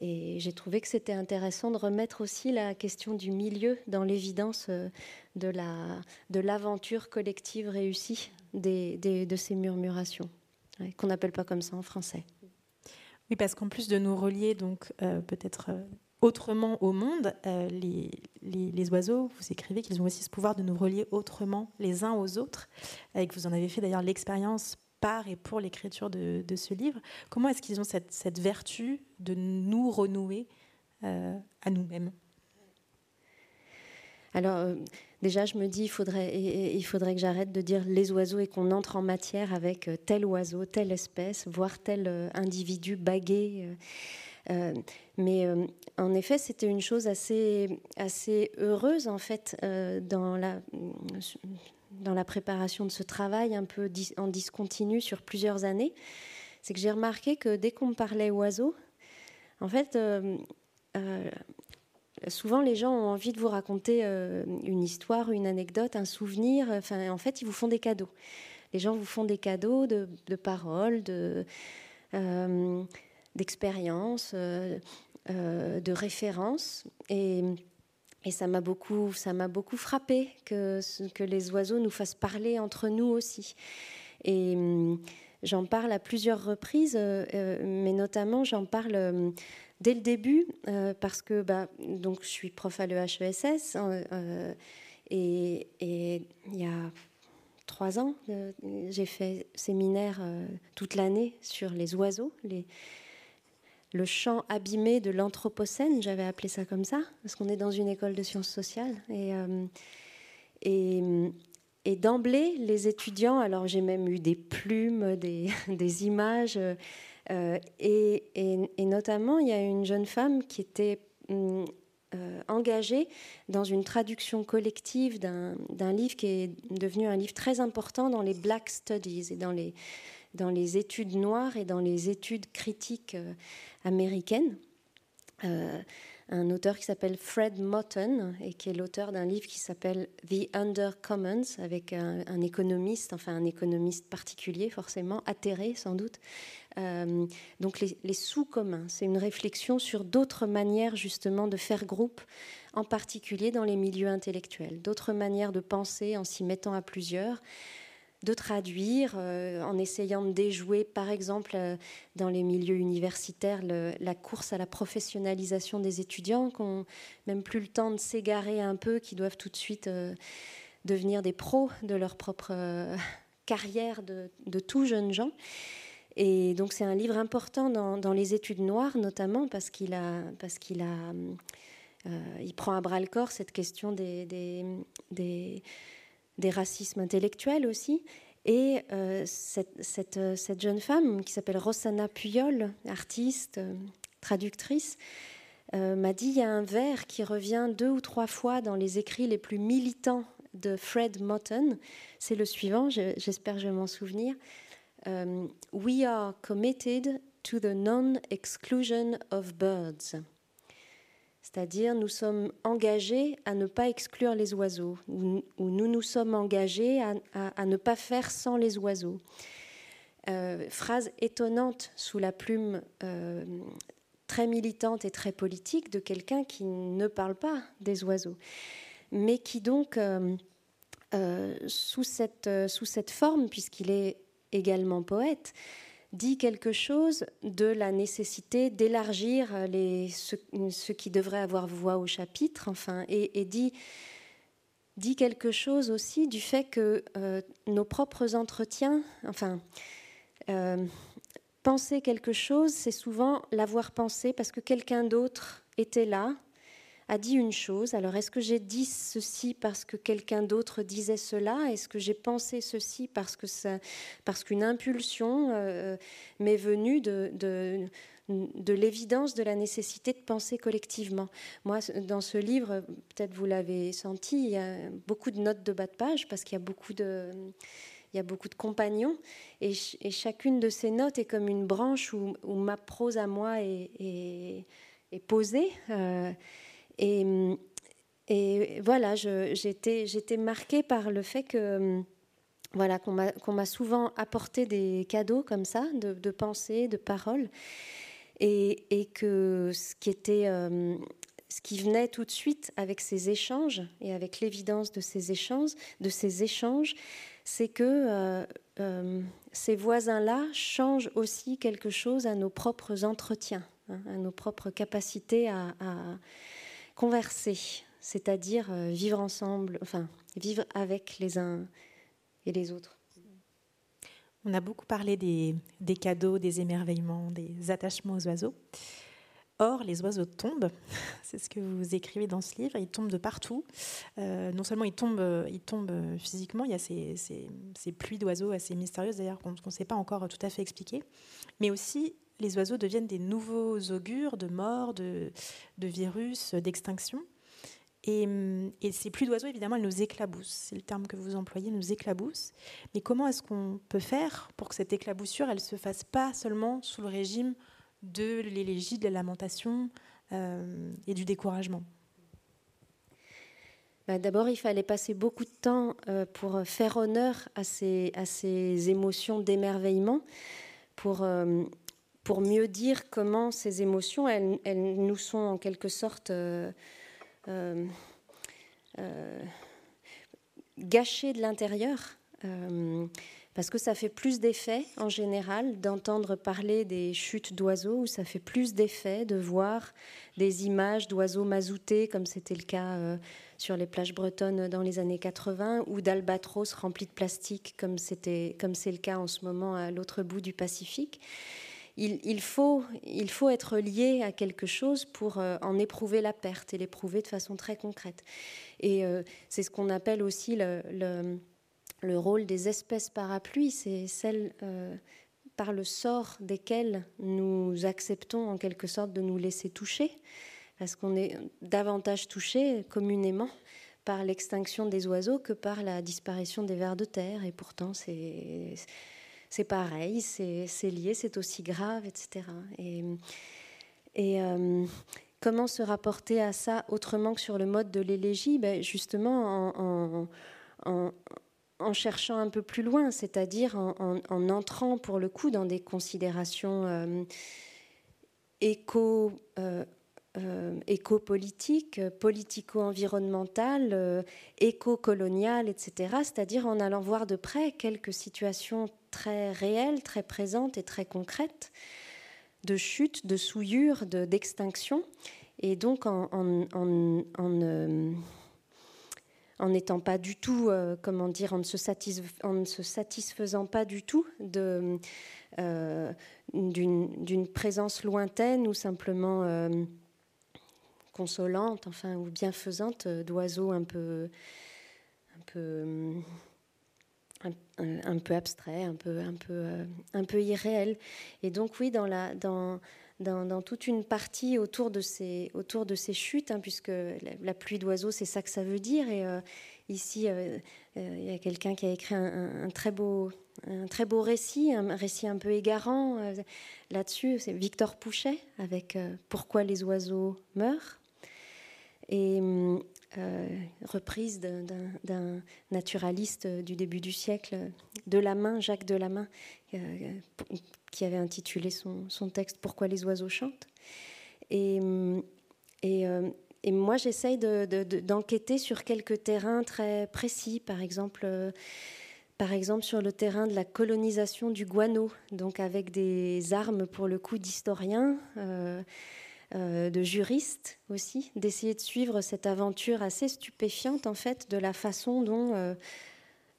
et j'ai trouvé que c'était intéressant de remettre aussi la question du milieu dans l'évidence euh, de, la, de l'aventure collective réussie des, de ces murmurations, qu'on n'appelle pas comme ça en français. Oui, parce qu'en plus de nous relier donc euh, peut-être euh, autrement au monde, les, les, oiseaux, vous écrivez qu'ils ont aussi ce pouvoir de nous relier autrement les uns aux autres, et que vous en avez fait d'ailleurs l'expérience par et pour l'écriture de, ce livre. Comment est-ce qu'ils ont cette, vertu de nous renouer euh, à nous-mêmes? Alors, euh, déjà, je me dis, il faudrait, que j'arrête de dire les oiseaux et qu'on entre en matière avec euh, tel oiseau, telle espèce, voire tel individu bagué. mais en effet, c'était une chose assez heureuse, en fait, dans la, dans la préparation de ce travail un peu en discontinu sur plusieurs années, c'est que j'ai remarqué que dès qu'on me parlait oiseaux, en fait, euh, euh, souvent les gens ont envie de vous raconter euh, une histoire, une anecdote, un souvenir. Enfin, en fait, ils vous font des cadeaux. Les gens vous font des cadeaux de, paroles, de, d'expériences, de références. Et et ça m'a beaucoup, beaucoup frappé que, que les oiseaux nous fassent parler entre nous aussi. Et hum, j'en parle à plusieurs reprises, euh, euh, mais notamment j'en parle hum, dès le début euh, parce que bah, donc je suis prof à l'EHESS et, et il y a trois ans, j'ai fait séminaire toute l'année sur les oiseaux, le champ abîmé de l'Anthropocène, j'avais appelé ça comme ça, parce qu'on est dans une école de sciences sociales. Et, euh, d'emblée, les étudiants, alors j'ai même eu des plumes, *laughs* des, images, euh, et, notamment, il y a une jeune femme qui était hum, euh, engagée dans une traduction collective d'un livre qui est devenu un livre très important dans les Black Studies et dans les, dans les études noires et dans les études critiques américaine. Euh, un auteur qui s'appelle Fred Motten et qui est l'auteur d'un livre qui s'appelle The Undercommons avec un, économiste, enfin un économiste particulier forcément, atterré sans doute. Euh, donc les, les sous-communs, c'est une réflexion sur d'autres manières justement de faire groupe, en particulier dans les milieux intellectuels, d'autres manières de penser en s'y mettant à plusieurs de traduire euh, en essayant de déjouer, par exemple, euh, dans les milieux universitaires, la course à la professionnalisation des étudiants, qui n'ont même plus le temps de s'égarer un peu, qui doivent tout de suite euh, devenir des pros de leur propre carrière de, tout jeunes gens. Et donc c'est un livre important dans, les études noires, notamment parce qu'il a, parce qu'il a, il prend à bras le corps cette question des racismes intellectuels aussi. Et euh, cette, euh, cette, jeune femme qui s'appelle Rosanna Puyol, artiste, euh, traductrice, m'a dit il y a un vers qui revient deux ou trois fois dans les écrits les plus militants de Fred Motten. C'est le suivant, j'espère que je vais m'en souvenir. We are committed to the non-exclusion of birds. C'est-à-dire, nous sommes engagés à ne pas exclure les oiseaux, ou, nous nous sommes engagés à, ne pas faire sans les oiseaux. Euh, phrase étonnante sous la plume euh, très militante et très politique de quelqu'un qui ne parle pas des oiseaux, mais qui donc, euh, sous, cette, sous cette forme, puisqu'il est également poète, dit quelque chose de la nécessité d'élargir ce, qui devrait avoir voix au chapitre, enfin, et, dit, dit, quelque chose aussi du fait que euh, nos propres entretiens, enfin, euh, penser quelque chose, c'est souvent l'avoir pensé parce que quelqu'un d'autre était là, a dit une chose. Alors, est-ce que j'ai dit ceci parce que quelqu'un d'autre disait cela? Est-ce que j'ai pensé ceci parce que parce qu'une impulsion euh, m'est venue de, de, l'évidence de la nécessité de penser collectivement? Moi, dans ce livre, peut-être vous l'avez senti, il y a beaucoup de notes de bas de page parce qu'il y a beaucoup de il y a beaucoup de compagnons, et, chacune de ces notes est comme une branche où, ma prose à moi est, est, posée. Euh, et, et voilà, j'étais marquée par le fait que voilà qu'on m'a souvent apporté des cadeaux comme ça, de, pensées, de paroles, et, que ce qui était euh, ce qui venait tout de suite avec ces échanges et avec l'évidence de ces échanges, de ces échanges, c'est que euh, euh, ces voisins-là changent aussi quelque chose à nos propres entretiens, hein, à nos propres capacités à converser, c'est-à-dire euh, vivre ensemble, enfin vivre avec les uns et les autres. On a beaucoup parlé des, cadeaux, des émerveillements, des attachements aux oiseaux. Or, les oiseaux tombent, *laughs* c'est ce que vous écrivez dans ce livre, ils tombent de partout. Euh, non seulement ils tombent, ils tombent physiquement, il y a ces, ces pluies d'oiseaux assez mystérieuses d'ailleurs qu'on ne sait pas encore tout à fait expliquer, mais aussi les oiseaux deviennent des nouveaux augures de mort, de, virus, d'extinction. Et, ces pluies d'oiseaux, évidemment, elles nous éclaboussent. C'est le terme que vous employez, nous éclaboussent. Mais comment est-ce qu'on peut faire pour que cette éclaboussure, elle se fasse pas seulement sous le régime de l'élégie, de la lamentation euh, et du découragement? Bah, D'abord, il fallait passer beaucoup de temps euh, pour faire honneur à ces, à ces émotions d'émerveillement, pour euh, pour mieux dire comment ces émotions, elles, nous sont en quelque sorte euh, euh, euh, gâchées de l'intérieur. parce que ça fait plus d'effet en général d'entendre parler des chutes d'oiseaux, ou ça fait plus d'effet de voir des images d'oiseaux mazoutés, comme c'était le cas sur les plages bretonnes dans les années 80, ou d'albatros remplis de plastique, comme c'est le cas en ce moment à l'autre bout du Pacifique il, faut, être lié à quelque chose pour euh, en éprouver la perte et l'éprouver de façon très concrète. Et euh, c'est ce qu'on appelle aussi le, le, rôle des espèces parapluies, c'est celle euh, par le sort desquelles nous acceptons en quelque sorte de nous laisser toucher, parce qu'on est davantage touché communément par l'extinction des oiseaux que par la disparition des vers de terre. Et pourtant, c'est c'est pareil, c'est lié, c'est aussi grave, etc. Et, euh, comment se rapporter à ça autrement que sur le mode de l'élégie? Ben Justement en, en, en, cherchant un peu plus loin, c'est-à-dire en, entrant pour le coup dans des considérations euh, éco... Euh, euh, éco-politique, politico-environnementale, euh, éco-coloniale, etc. C'est-à-dire en allant voir de près quelques situations très réelles, très présentes et très concrètes de chute, de souillure, d'extinction. et donc en, en, euh, n'étant pas du tout, comment dire, en ne, se en ne, se satisfaisant pas du tout de, d'une, présence lointaine ou simplement consolante, enfin, ou bienfaisante euh, d'oiseaux un peu, un peu, un, peu abstrait, un peu, un peu, euh, un peu irréel. Et donc oui, dans la, dans, dans, toute une partie autour de ces, autour de ces chutes, hein, puisque la, pluie d'oiseaux, c'est ça que ça veut dire. Et euh, ici, il y a quelqu'un qui a écrit un, très beau, un très beau récit, un récit un peu égarant là-dessus. C'est Victor Pouchet avec Pourquoi les oiseaux meurent et euh, reprise d'un naturaliste du début du siècle, Delamain, Jacques Delamain, euh, qui avait intitulé son, son, texte Pourquoi les oiseaux chantent. Et, euh, moi, j'essaye d'enquêter sur quelques terrains très précis, par exemple par exemple sur le terrain de la colonisation du guano, donc avec des armes pour le coup d'historiens, de juristes aussi, d'essayer de suivre cette aventure assez stupéfiante en fait de la façon dont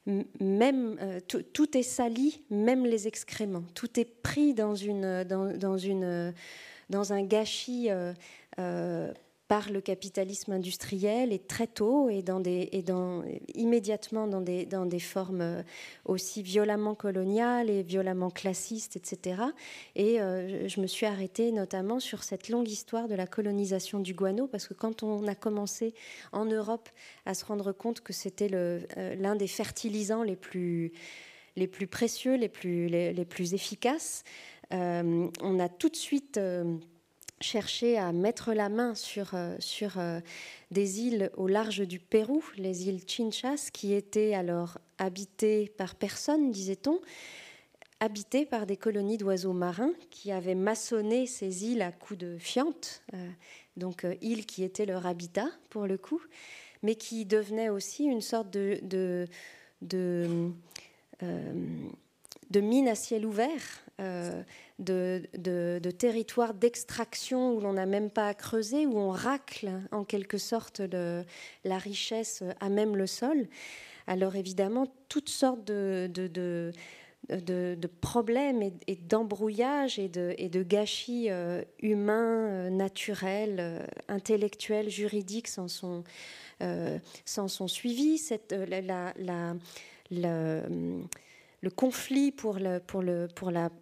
même euh, tout, est sali, même les excréments. Tout est pris dans, un gâchis euh, euh, par le capitalisme industriel et très tôt et, immédiatement dans des, formes euh, aussi violemment coloniales et violemment classistes, etc. Et euh, je me suis arrêtée notamment sur cette longue histoire de la colonisation du guano, parce que quand on a commencé en Europe à se rendre compte que c'était euh, l'un des fertilisants les plus, précieux, les plus efficaces, on a tout de suite chercher à mettre la main sur, euh, sur euh, des îles au large du Pérou, les îles Chinchas, qui étaient alors habitées par personne, disait-on, habitées par des colonies d'oiseaux marins qui avaient maçonné ces îles à coups de fientes, euh, donc îles qui étaient leur habitat pour le coup, mais qui devenaient aussi une sorte de, de, de mine à ciel ouvert de, de, territoires d'extraction où l'on n'a même pas à creuser, où on racle en quelque sorte la richesse à même le sol. Alors évidemment, toutes sortes de, de problèmes et, d'embrouillages et, de, gâchis euh, humains, euh, naturels, euh, intellectuels, juridiques s'en sont, sont, suivis. Cette, la, la le conflit pour, la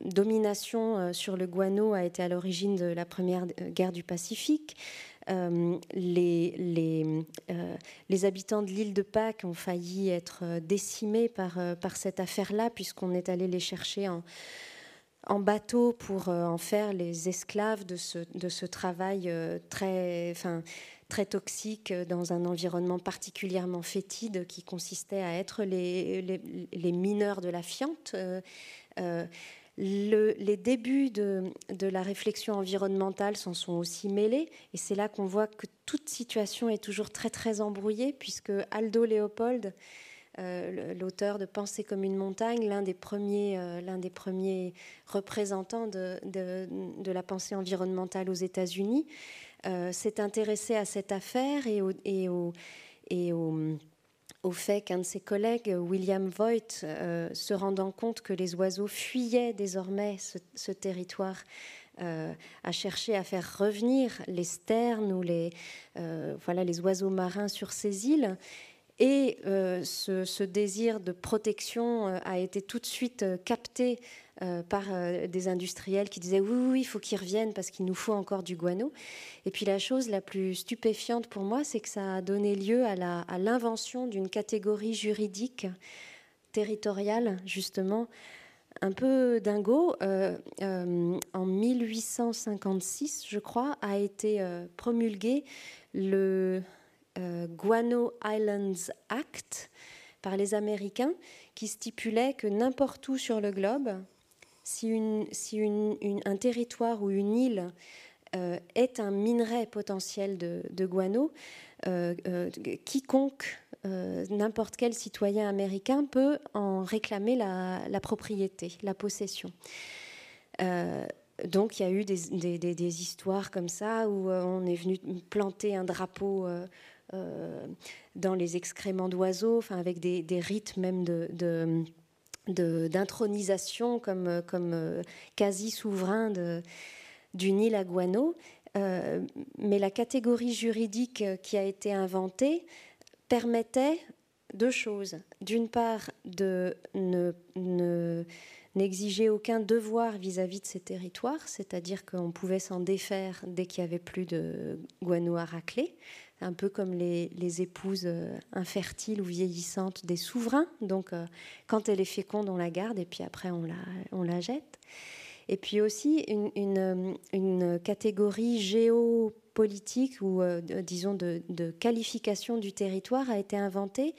domination euh, sur le guano a été à l'origine de la première euh, guerre du Pacifique. Euh, les, habitants de l'île de Pâques ont failli être décimés par, cette affaire-là, puisqu'on est allé les chercher en, bateau pour en faire les esclaves de ce, travail très, très toxique dans un environnement particulièrement fétide qui consistait à être les, mineurs de la fiente. Euh, euh, les débuts de, la réflexion environnementale s'en sont aussi mêlés, et c'est là qu'on voit que toute situation est toujours très très embrouillée, puisque Aldo Léopold, euh, l'auteur de Penser comme une montagne, l'un des premiers, représentants de, la pensée environnementale aux États-Unis, euh, s'est intéressé à cette affaire et au, et au, et au, fait qu'un de ses collègues, William Voigt, euh, se rendant compte que les oiseaux fuyaient désormais ce, territoire, euh, a cherché à faire revenir les sternes ou les, voilà, les oiseaux marins sur ces îles. Et ce, désir de protection a été tout de suite capté euh, par euh, des industriels qui disaient oui, oui, il faut qu'ils reviennent parce qu'il nous faut encore du guano. Et puis la chose la plus stupéfiante pour moi, c'est que ça a donné lieu à l'invention d'une catégorie juridique territoriale, justement, un peu dingo. Euh, en 1856, je crois, a été promulgué le Guano Islands Act par les Américains qui stipulait que n'importe où sur le globe, si, un territoire ou une île euh, est un minerai potentiel de, guano, euh, euh, quiconque, n'importe quel citoyen américain peut en réclamer la, propriété, la possession. donc il y a eu des, histoires comme ça où on est venu planter un drapeau dans les excréments d'oiseaux, enfin avec des, rites même de d'intronisation comme, euh, quasi souverain d'une île à Guano. Euh, mais la catégorie juridique qui a été inventée permettait deux choses. D'une part, de ne, n'exiger aucun devoir vis-à-vis de ces territoires, c'est-à-dire qu'on pouvait s'en défaire dès qu'il n'y avait plus de guano à racler un peu comme les, épouses euh, infertiles ou vieillissantes des souverains. Donc, euh, quand elle est féconde, on la garde et puis après, on la, jette. Et puis aussi, une, une, catégorie géopolitique ou, euh, disons, de, de, qualification du territoire a été inventée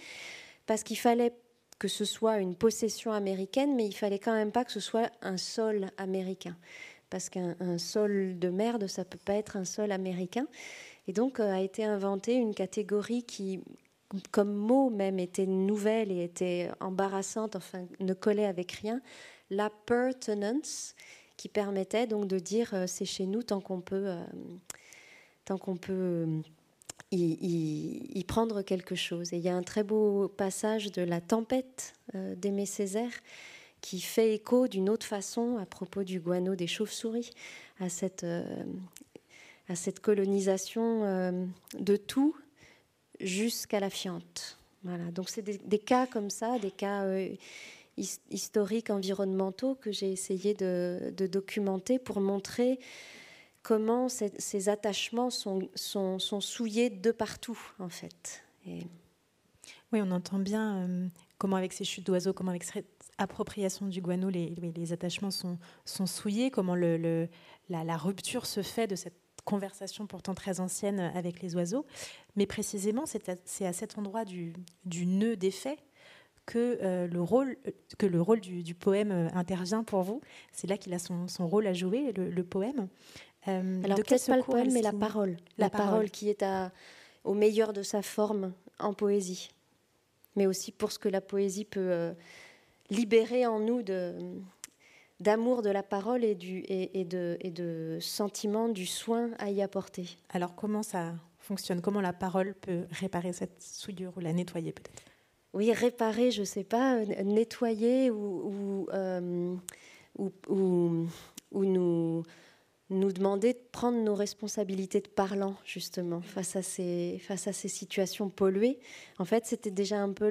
parce qu'il fallait que ce soit une possession américaine, mais il fallait quand même pas que ce soit un sol américain. Parce qu'un sol de merde, ça peut pas être un sol américain. Et donc euh, a été inventée une catégorie qui comme mot même était nouvelle et était embarrassante, enfin ne collait avec rien, la pertinence qui permettait donc de dire euh, c'est chez nous tant qu'on peut, euh, tant qu'on peut y, prendre quelque chose. Et il y a un très beau passage de La Tempête d'Aimé Césaire qui fait écho d'une autre façon à propos du guano des chauves-souris, à cette, à cette colonisation de tout jusqu'à la fiente. Voilà. Donc c'est des, cas comme ça, des cas euh, historiques, environnementaux que j'ai essayé de, documenter pour montrer comment ces, attachements sont, sont, souillés de partout en fait. Oui, on entend bien euh, comment avec ces chutes d'oiseaux, comment avec cette appropriation du guano, les, attachements sont, sont souillés, comment la, rupture se fait de cette conversation pourtant très ancienne avec les oiseaux. Mais précisément, c'est à, cet endroit du, nœud des faits que, euh, le rôle, que le rôle du, poème euh, intervient pour vous. C'est là qu'il a son, rôle à jouer, le, poème. Euh, Alors peut-être pas le poème, mais la parole. La, parole. qui est à, au meilleur de sa forme en poésie. Mais aussi pour ce que la poésie peut libérer en nous de, d'amour de la parole et, du, et, de, et de sentiment du soin à y apporter. Alors comment ça fonctionne? Comment la parole peut réparer cette souillure ou la nettoyer peut-être? Oui, réparer, je ne sais pas, nettoyer ou, ou, euh, ou, ou nous nous demander de prendre nos responsabilités de parlant, justement, face à ces, face à ces situations polluées. En fait, c'était déjà un peu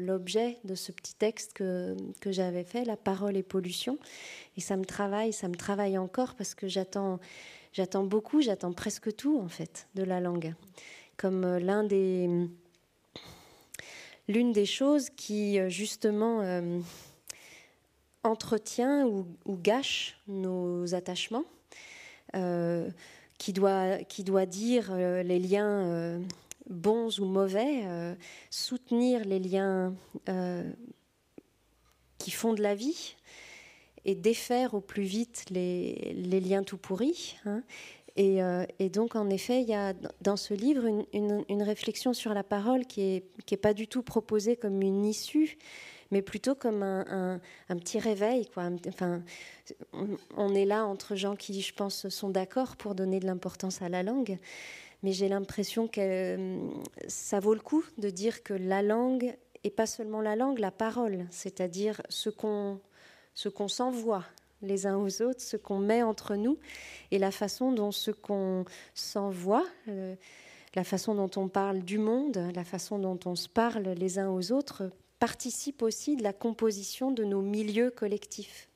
l'objet de ce petit texte que, que j'avais fait, La parole et pollution. Et ça me travaille, ça me travaille encore parce que j'attends, beaucoup, j'attends presque tout, en fait, de la langue. Comme euh, l'un des, l'une des choses qui, euh, justement, euh, entretient ou, gâche nos attachements qui, doit, qui doit dire euh, les liens euh, bons ou mauvais, soutenir les liens qui font de la vie et défaire au plus vite les, les liens tout pourris. Hein. Et, donc, en effet, il y a dans ce livre une réflexion sur la parole qui n'est qui est pas du tout proposée comme une issue, mais plutôt comme un, petit réveil. Quoi. Enfin, on est là entre gens qui, je pense, sont d'accord pour donner de l'importance à la langue, mais j'ai l'impression que hum, ça vaut le coup de dire que la langue, et pas seulement la langue, la parole, c'est-à-dire ce qu'on ce qu'on s'envoie les uns aux autres, ce qu'on met entre nous, et la façon dont ce qu'on s'envoie, euh, la façon dont on parle du monde, la façon dont on se parle les uns aux autres, participe aussi de la composition de nos milieux collectifs.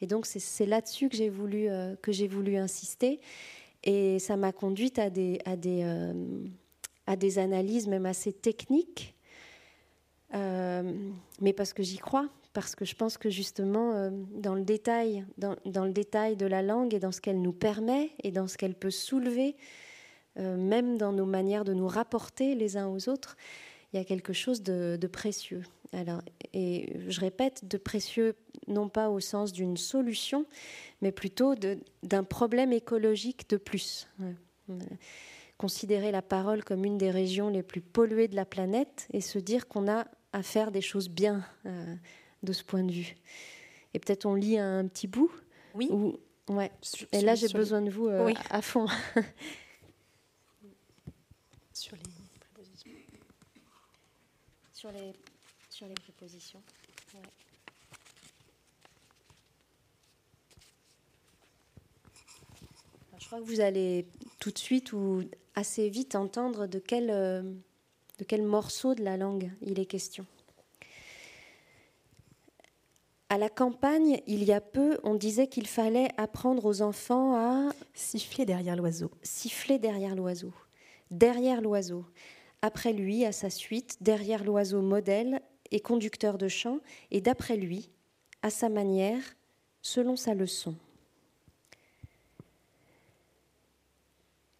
Et donc c'est là-dessus que j'ai voulu, euh, voulu insister. Et ça m'a conduite à des, à, des, euh, à des analyses même assez techniques, euh, mais parce que j'y crois, parce que je pense que justement dans le détail, dans, dans, le détail de la langue et dans ce qu'elle nous permet et dans ce qu'elle peut soulever, même dans nos manières de nous rapporter les uns aux autres, il y a quelque chose de, précieux. Alors, et je répète, de précieux non pas au sens d'une solution, mais plutôt d'un problème écologique de plus. Considérer la parole comme une des régions les plus polluées de la planète et se dire qu'on a à faire des choses bien euh, de ce point de vue. Et peut-être on lit un petit bout. Oui. ouais. et là, j'ai besoin de vous euh, à fond. *laughs* sur les sur les, sur les prépositions. je crois que vous allez tout de suite ou assez vite entendre de quel, euh, de quel morceau de la langue il est question. À la campagne, il y a peu, on disait qu'il fallait apprendre aux enfants à siffler derrière l'oiseau. Siffler derrière l'oiseau. Derrière l'oiseau après lui, à sa suite, derrière l'oiseau modèle et conducteur de chant, et d'après lui, à sa manière, selon sa leçon.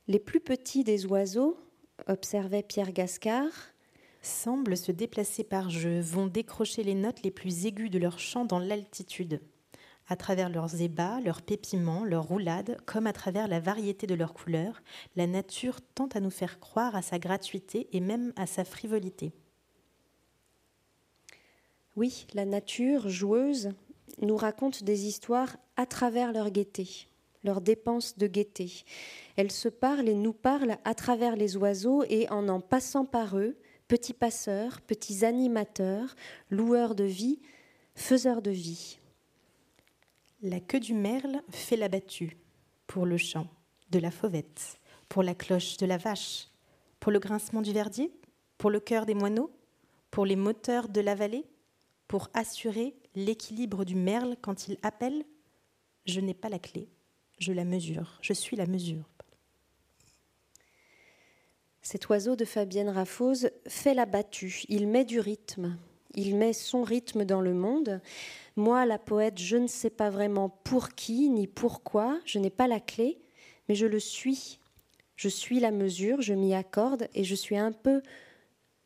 Les plus petits des oiseaux, observait Pierre Gascard, semblent se déplacer par jeu, vont décrocher les notes les plus aiguës de leur chant dans l'altitude. À travers leurs ébats, leurs pépiments, leurs roulades, comme à travers la variété de leurs couleurs, la nature tente à nous faire croire à sa gratuité et même à sa frivolité. Oui, la nature, joueuse, nous raconte des histoires à travers leur gaieté, leur dépense de gaieté. Elle se parle et nous parle à travers les oiseaux et en en passant par eux, petits passeurs, petits animateurs, loueurs de vie, faiseurs de vie. La queue du merle fait la battue pour le chant de la fauvette, pour la cloche de la vache, pour le grincement du verdier, pour le cœur des moineaux, pour les moteurs de la vallée, pour assurer l'équilibre du merle quand il appelle. Je n'ai pas la clé, je la mesure, je suis la mesure. Cet oiseau de Fabienne Raffose fait la battue, il met du rythme, il met son rythme dans le monde. Moi, la poète, je ne sais pas vraiment pour qui ni pourquoi, je n'ai pas la clé, mais je le suis. Je suis la mesure, je m'y accorde et je suis un peu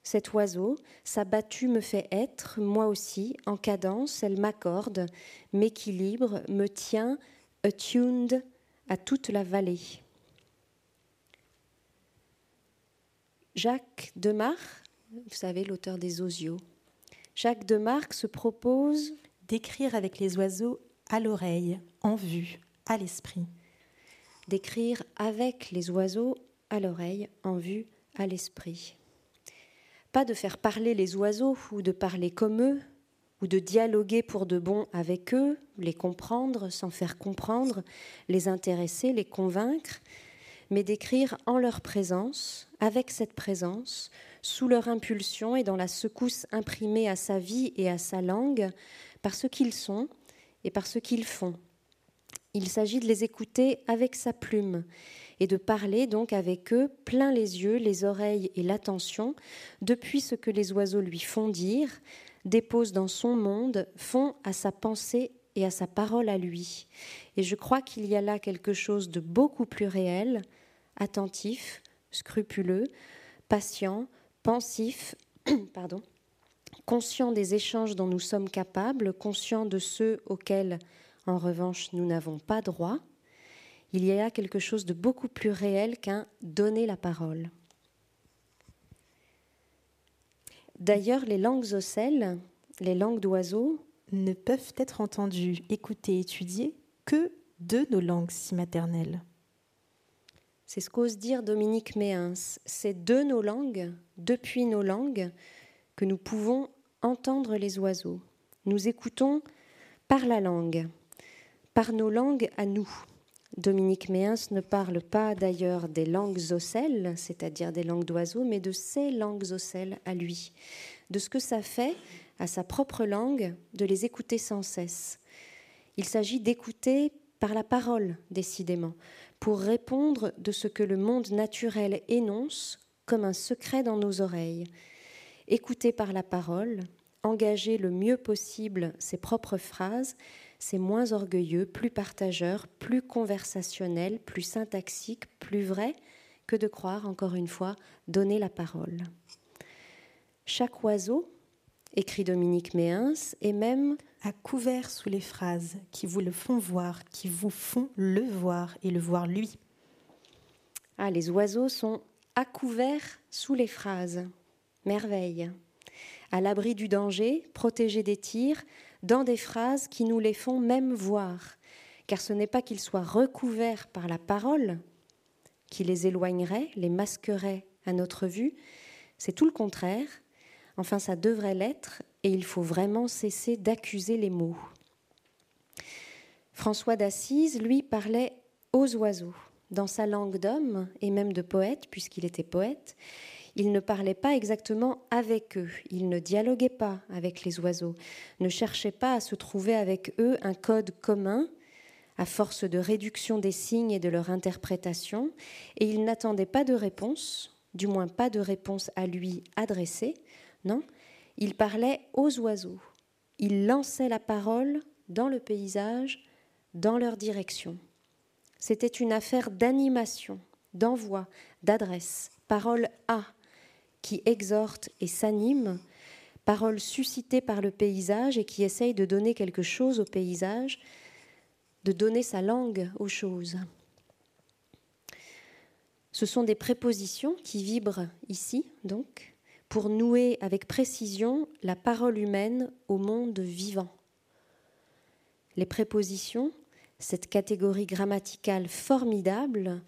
cet oiseau. Sa battue me fait être, moi aussi, en cadence, elle m'accorde, m'équilibre, me tient, attuned à toute la vallée. Jacques Demar, vous savez, l'auteur des Osios, Jacques Demarque se propose d'écrire avec les oiseaux à l'oreille, en vue, à l'esprit. D'écrire avec les oiseaux à l'oreille, en vue, à l'esprit. Pas de faire parler les oiseaux ou de parler comme eux, ou de dialoguer pour de bon avec eux, les comprendre sans faire comprendre, les intéresser, les convaincre, mais d'écrire en leur présence, avec cette présence, sous leur impulsion et dans la secousse imprimée à sa vie et à sa langue, par ce qu'ils sont et par ce qu'ils font. Il s'agit de les écouter avec sa plume et de parler donc avec eux plein les yeux, les oreilles et l'attention depuis ce que les oiseaux lui font dire, déposent dans son monde, font à sa pensée et à sa parole à lui. Et je crois qu'il y a là quelque chose de beaucoup plus réel, attentif, scrupuleux, patient, pensif, *clears throat* pardon, conscient des échanges dont nous sommes capables, conscient de ceux auxquels, en revanche, nous n'avons pas droit, il y a quelque chose de beaucoup plus réel qu'un donner la parole. D'ailleurs, les langues ocelles, les langues d'oiseaux, ne peuvent être entendues, écoutées, étudiées que de nos langues si maternelles. C'est ce qu'ose dire Dominique Méhens. C'est de nos langues, depuis nos langues, que nous pouvons entendre les oiseaux. Nous écoutons par la langue, par nos langues à nous. Dominique Méhens ne parle pas d'ailleurs des langues ocelles, c'est-à-dire des langues d'oiseaux, mais de ses langues ocelles à lui, de ce que ça fait à sa propre langue de les écouter sans cesse. Il s'agit d'écouter par la parole, décidément, pour répondre de ce que le monde naturel énonce comme un secret dans nos oreilles. Écouter par la parole, engager le mieux possible ses propres phrases, c'est moins orgueilleux, plus partageur, plus conversationnel, plus syntaxique, plus vrai que de croire, encore une fois, donner la parole. Chaque oiseau, écrit Dominique Méhens, est même à couvert sous les phrases qui vous le font voir, qui vous font le voir et le voir lui. Ah, les oiseaux sont à couvert sous les phrases. Merveille. À l'abri du danger, protégés des tirs, dans des phrases qui nous les font même voir. Car ce n'est pas qu'ils soient recouverts par la parole qui les éloignerait, les masquerait à notre vue, c'est tout le contraire. Enfin, ça devrait l'être, et il faut vraiment cesser d'accuser les mots. François d'Assise, lui, parlait aux oiseaux. Dans sa langue d'homme et même de poète, puisqu'il était poète, il ne parlait pas exactement avec eux, il ne dialoguait pas avec les oiseaux, ne cherchait pas à se trouver avec eux un code commun à force de réduction des signes et de leur interprétation, et il n'attendait pas de réponse, du moins pas de réponse à lui adressée, non, il parlait aux oiseaux. Il lançait la parole dans le paysage, dans leur direction. C'était une affaire d'animation, d'envoi, d'adresse, parole à, qui exhorte et s'anime, parole suscitée par le paysage et qui essaye de donner quelque chose au paysage, de donner sa langue aux choses. Ce sont des prépositions qui vibrent ici, donc, pour nouer avec précision la parole humaine au monde vivant. Les prépositions, cette catégorie grammaticale formidable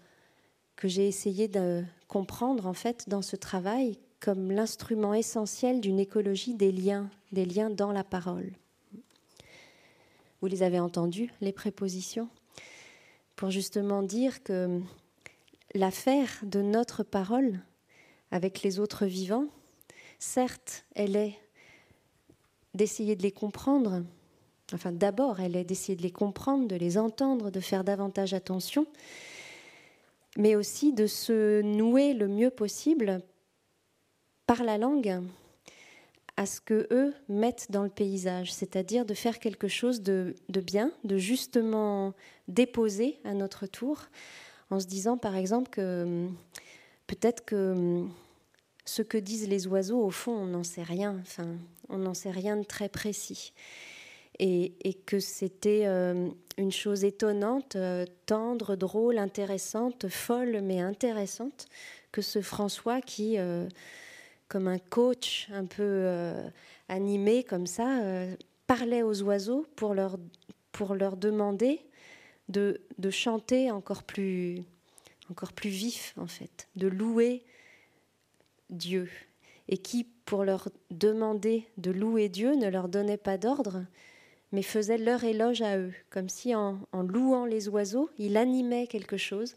que j'ai essayé de comprendre en fait dans ce travail comme l'instrument essentiel d'une écologie des liens, des liens dans la parole. Vous les avez entendus, les prépositions? Pour justement dire que l'affaire de notre parole avec les autres vivants, certes, elle est d'essayer de les comprendre, enfin d'abord, elle est d'essayer de les comprendre, de les entendre, de faire davantage attention, mais aussi de se nouer le mieux possible par la langue à ce que eux mettent dans le paysage, c'est-à-dire de faire quelque chose de, bien, de justement déposer à notre tour, en se disant par exemple que peut-être que ce que disent les oiseaux, au fond, on n'en sait rien, enfin, on n'en sait rien de très précis. Et, que c'était euh, une chose étonnante, euh, tendre, drôle, intéressante, folle, mais intéressante, que ce François qui... Euh, comme un coach un peu animé comme ça, parlait aux oiseaux pour leur, pour leur demander de, de, chanter encore plus, encore plus vif, en fait, de louer Dieu. Et qui, pour leur demander de louer Dieu, ne leur donnait pas d'ordre, mais faisait leur éloge à eux, comme si en, louant les oiseaux, il animait quelque chose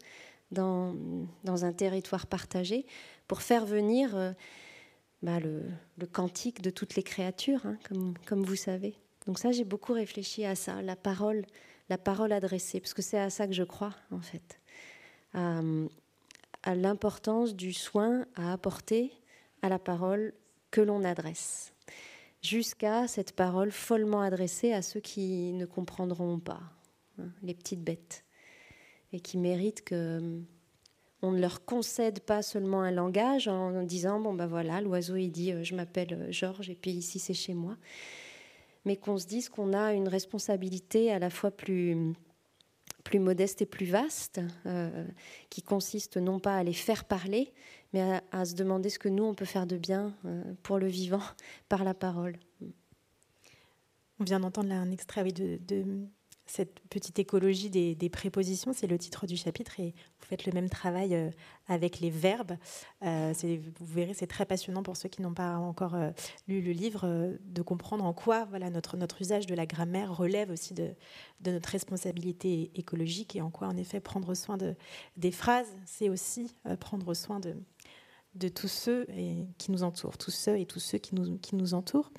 dans, dans un territoire partagé pour faire venir... Euh, bah, le, cantique de toutes les créatures, hein, comme, comme, vous savez. Donc ça, j'ai beaucoup réfléchi à ça, la parole, la parole adressée, parce que c'est à ça que je crois, en fait, à l'importance du soin à apporter à la parole que l'on adresse, jusqu'à cette parole follement adressée à ceux qui ne comprendront pas, hein, les petites bêtes, et qui méritent que on ne leur concède pas seulement un langage en disant bon ben voilà l'oiseau il dit euh, je m'appelle euh, Georges et puis ici c'est chez moi. Mais qu'on se dise qu'on a une responsabilité à la fois plus plus modeste et plus vaste euh, qui consiste non pas à les faire parler mais à, se demander ce que nous on peut faire de bien pour le vivant *laughs* par la parole on vient d'entendre un extrait de cette petite écologie des, prépositions, c'est le titre du chapitre et vous faites le même travail euh, avec les verbes. Euh, vous verrez, c'est très passionnant pour ceux qui n'ont pas encore euh, lu le livre de comprendre en quoi voilà, notre, notre usage de la grammaire relève aussi de, de notre responsabilité écologique et en quoi, en effet, prendre soin de, des phrases, c'est aussi prendre soin de, de tous ceux qui nous entourent, tous ceux et tous ceux qui nous, qui nous entourent.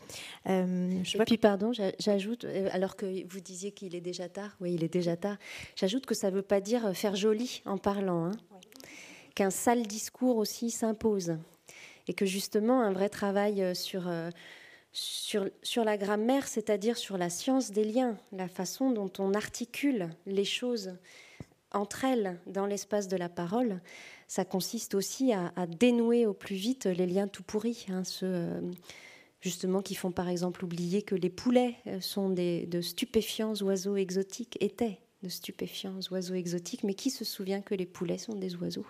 Euh, je et puis, pardon, j'ajoute, euh, alors que vous disiez qu'il est déjà tard, oui, il est déjà tard, j'ajoute que ça ne veut pas dire faire joli en parlant, hein. qu'un sale discours aussi s'impose, et que justement, un vrai travail euh, sur, sur, sur la grammaire, c'est-à-dire sur la science des liens, la façon dont on articule les choses entre elles dans l'espace de la parole, ça consiste aussi à, dénouer au plus vite les liens tout pourris, hein, ceux euh, justement qui font par exemple oublier que les poulets euh, sont des, de stupéfiants oiseaux exotiques, étaient de stupéfiants oiseaux exotiques, mais qui se souvient que les poulets sont des oiseaux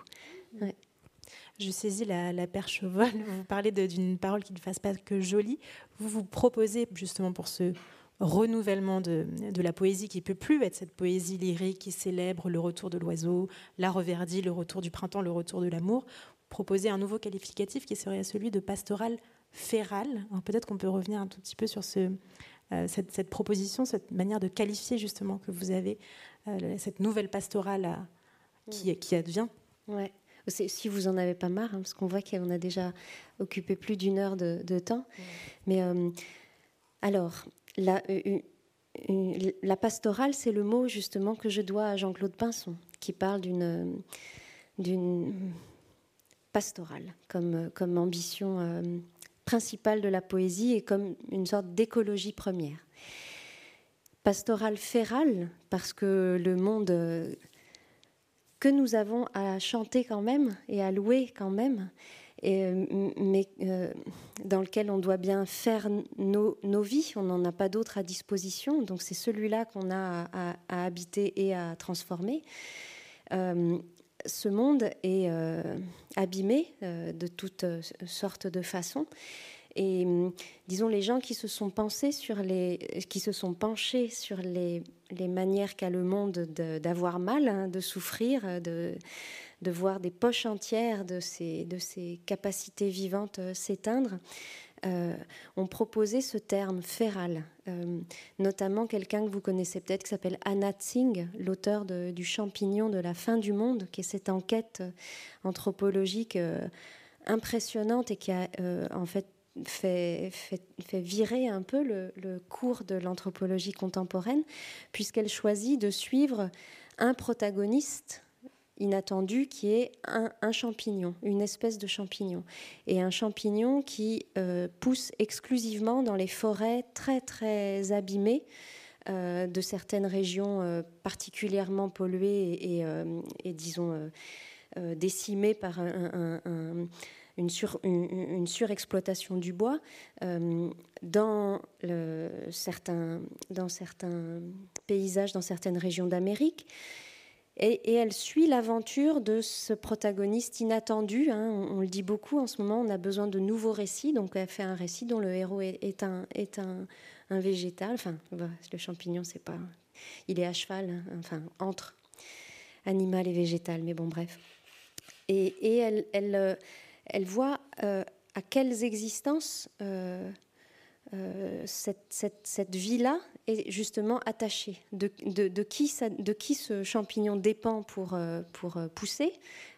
Je saisis la, la perche vol. Vous parlez d'une parole qui ne fasse pas que jolie. Vous vous proposez justement pour ce renouvellement de, la poésie qui peut plus être cette poésie lyrique qui célèbre le retour de l'oiseau, la reverdie, le retour du printemps, le retour de l'amour. Proposer un nouveau qualificatif qui serait celui de pastoral féral. Peut-être qu'on peut revenir un tout petit peu sur ce, euh, cette, proposition, cette manière de qualifier justement que vous avez, euh, cette nouvelle pastorale qui, qui advient. Ouais. Si vous en avez pas marre, hein, parce qu'on voit qu'on a déjà occupé plus d'une heure de, temps. Mais euh, alors, la, euh, la pastorale, c'est le mot justement que je dois à Jean-Claude Pinson, qui parle d'une d'une pastorale comme, comme ambition euh, principale de la poésie et comme une sorte d'écologie première. Pastorale férale, parce que le monde euh, que nous avons à chanter quand même et à louer quand même mais dans lequel on doit bien faire nos, vies. On n'en a pas d'autres à disposition. Donc c'est celui-là qu'on a à, habiter et à transformer. ce monde est abîmé de toutes sortes de façons. Et hum, disons les gens qui se sont penchés sur les, les manières qu'a le monde d'avoir mal, hein, de souffrir, de, de voir des poches entières de ces, de ces capacités vivantes euh, s'éteindre, euh, ont proposé ce terme féral. Euh, notamment quelqu'un que vous connaissez peut-être qui s'appelle Anat Singh, l'auteur du champignon de la fin du monde, qui est cette enquête anthropologique impressionnante et qui a en fait fait, fait, virer un peu le, cours de l'anthropologie contemporaine, puisqu'elle choisit de suivre un protagoniste inattendu qui est un, champignon, une espèce de champignon. Et un champignon qui euh, pousse exclusivement dans les forêts très très abîmées euh, de certaines régions euh, particulièrement polluées et, disons, décimées par un une, surexploitation du bois dans, certains, dans certains paysages, dans certaines régions d'Amérique. Et, elle suit l'aventure de ce protagoniste inattendu. Hein. on, le dit beaucoup en ce moment, on a besoin de nouveaux récits. Donc elle fait un récit dont le héros est, un, est un, végétal. Enfin, le champignon, c'est pas. Il est à cheval, hein, enfin, entre animal et végétal. Mais bon, bref. Et, elle, elle, elle voit euh, à quelles existences euh, euh, cette, vie-là est justement attachée, de, qui ce champignon dépend pour, pour pousser?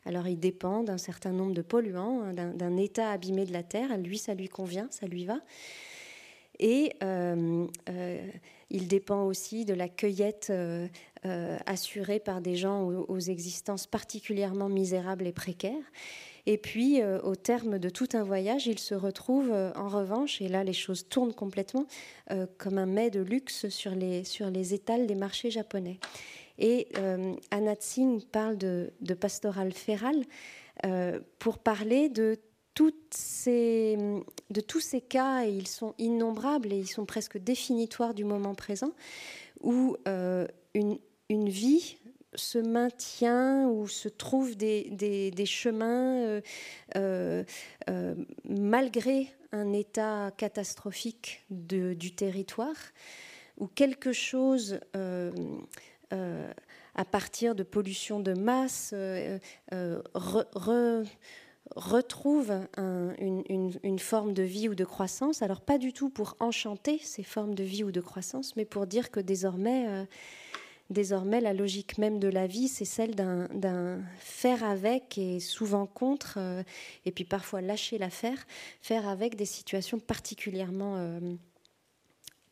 Alors il dépend d'un certain nombre de polluants, hein, d'un état abîmé de la terre. Lui, ça lui convient, ça lui va. Et il dépend aussi de la cueillette assurée par des gens aux existences particulièrement misérables et précaires. Et puis, euh, au terme de tout un voyage, il se retrouve euh, en revanche, et là les choses tournent complètement, euh, comme un mets de luxe sur les, sur étals des marchés japonais. Et Anat Singh parle de, de pastoral féral pour parler de tous ces cas, et ils sont innombrables et ils sont presque définitoires du moment présent, où une vie se maintient ou se trouve des, chemins euh, euh, euh, malgré un état catastrophique du territoire, où quelque chose à partir de pollution de masse retrouve une, forme de vie ou de croissance. Alors pas du tout pour enchanter ces formes de vie ou de croissance, mais pour dire que désormais désormais, la logique même de la vie, c'est celle d'un faire avec et souvent contre, euh, et puis parfois lâcher l'affaire, faire avec des situations particulièrement euh,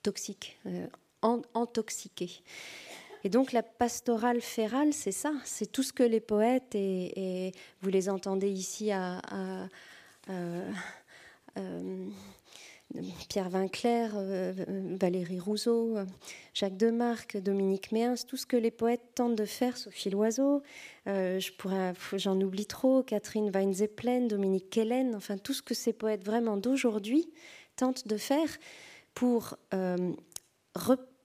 toxiques, euh, intoxiquées. Et donc la pastorale férale, c'est ça, c'est tout ce que les poètes, et, vous les entendez ici à, Pierre Vinclair, euh, Valérie Rousseau, Jacques Demarque, Dominique Méens, tout ce que les poètes tentent de faire, Sophie Loiseau, euh, j'en oublie trop, Catherine Weinzeppelin, Dominique Kellen, enfin tout ce que ces poètes vraiment d'aujourd'hui tentent de faire pour euh,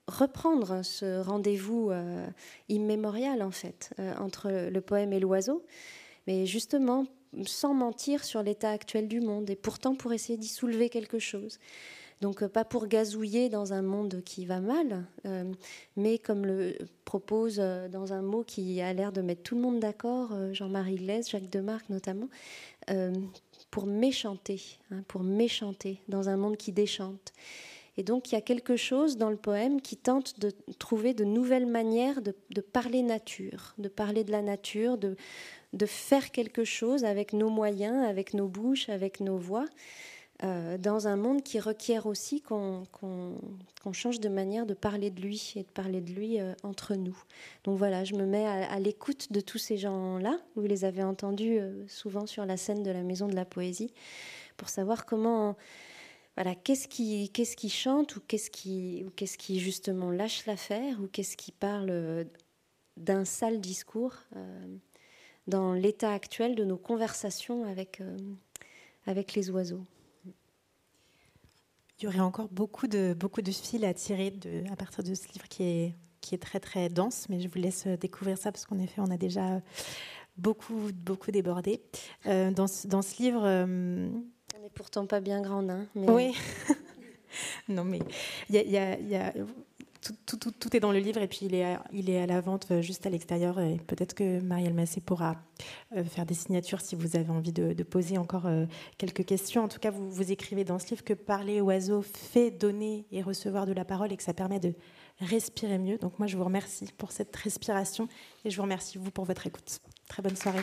reprendre ce rendez-vous immémorial en fait entre le poème et l'oiseau, mais justement sans mentir sur l'état actuel du monde, et pourtant pour essayer d'y soulever quelque chose. Donc euh, pas pour gazouiller dans un monde qui va mal, euh, mais comme le propose euh, dans un mot qui a l'air de mettre tout le monde d'accord, Jean-Marie Glaise, Jacques Demarque notamment, pour méchanter, hein, pour méchanter dans un monde qui déchante. Et donc il y a quelque chose dans le poème qui tente de trouver de nouvelles manières de, de parler nature, de parler de la nature, de, de faire quelque chose avec nos moyens, avec nos bouches, avec nos voix, euh, dans un monde qui requiert aussi qu'on change de manière de parler de lui et de parler de lui euh, entre nous. Donc voilà, je me mets à, l'écoute de tous ces gens-là. Vous les avez entendus euh, souvent sur la scène de la Maison de la Poésie, pour savoir comment... Voilà, qu'est-ce qui, qu'est-ce qui chante ou qu'est-ce qui, ou qu'est-ce qui justement lâche l'affaire ou qu'est-ce qui parle d'un sale discours dans l'état actuel de nos conversations avec, euh, avec les oiseaux. Il y aurait encore beaucoup de, beaucoup de fils à tirer de, à partir de ce livre qui est, qui est très très dense, mais je vous laisse découvrir ça parce qu'en effet, on a déjà beaucoup, beaucoup débordé. Euh, dans, ce, dans, ce livre. Euh, on n'est pourtant pas bien grand, hein mais... Oui. *laughs* non, mais il y a, y a tout, est dans le livre et puis il est à, il est à la vente euh, juste à l'extérieur. Et peut-être que Marielle Massé pourra faire des signatures si vous avez envie de, poser encore quelques questions. En tout cas, vous, vous écrivez dans ce livre que parler oiseau fait donner et recevoir de la parole et que ça permet de respirer mieux. Donc moi, je vous remercie pour cette respiration et je vous remercie vous pour votre écoute. Très bonne soirée.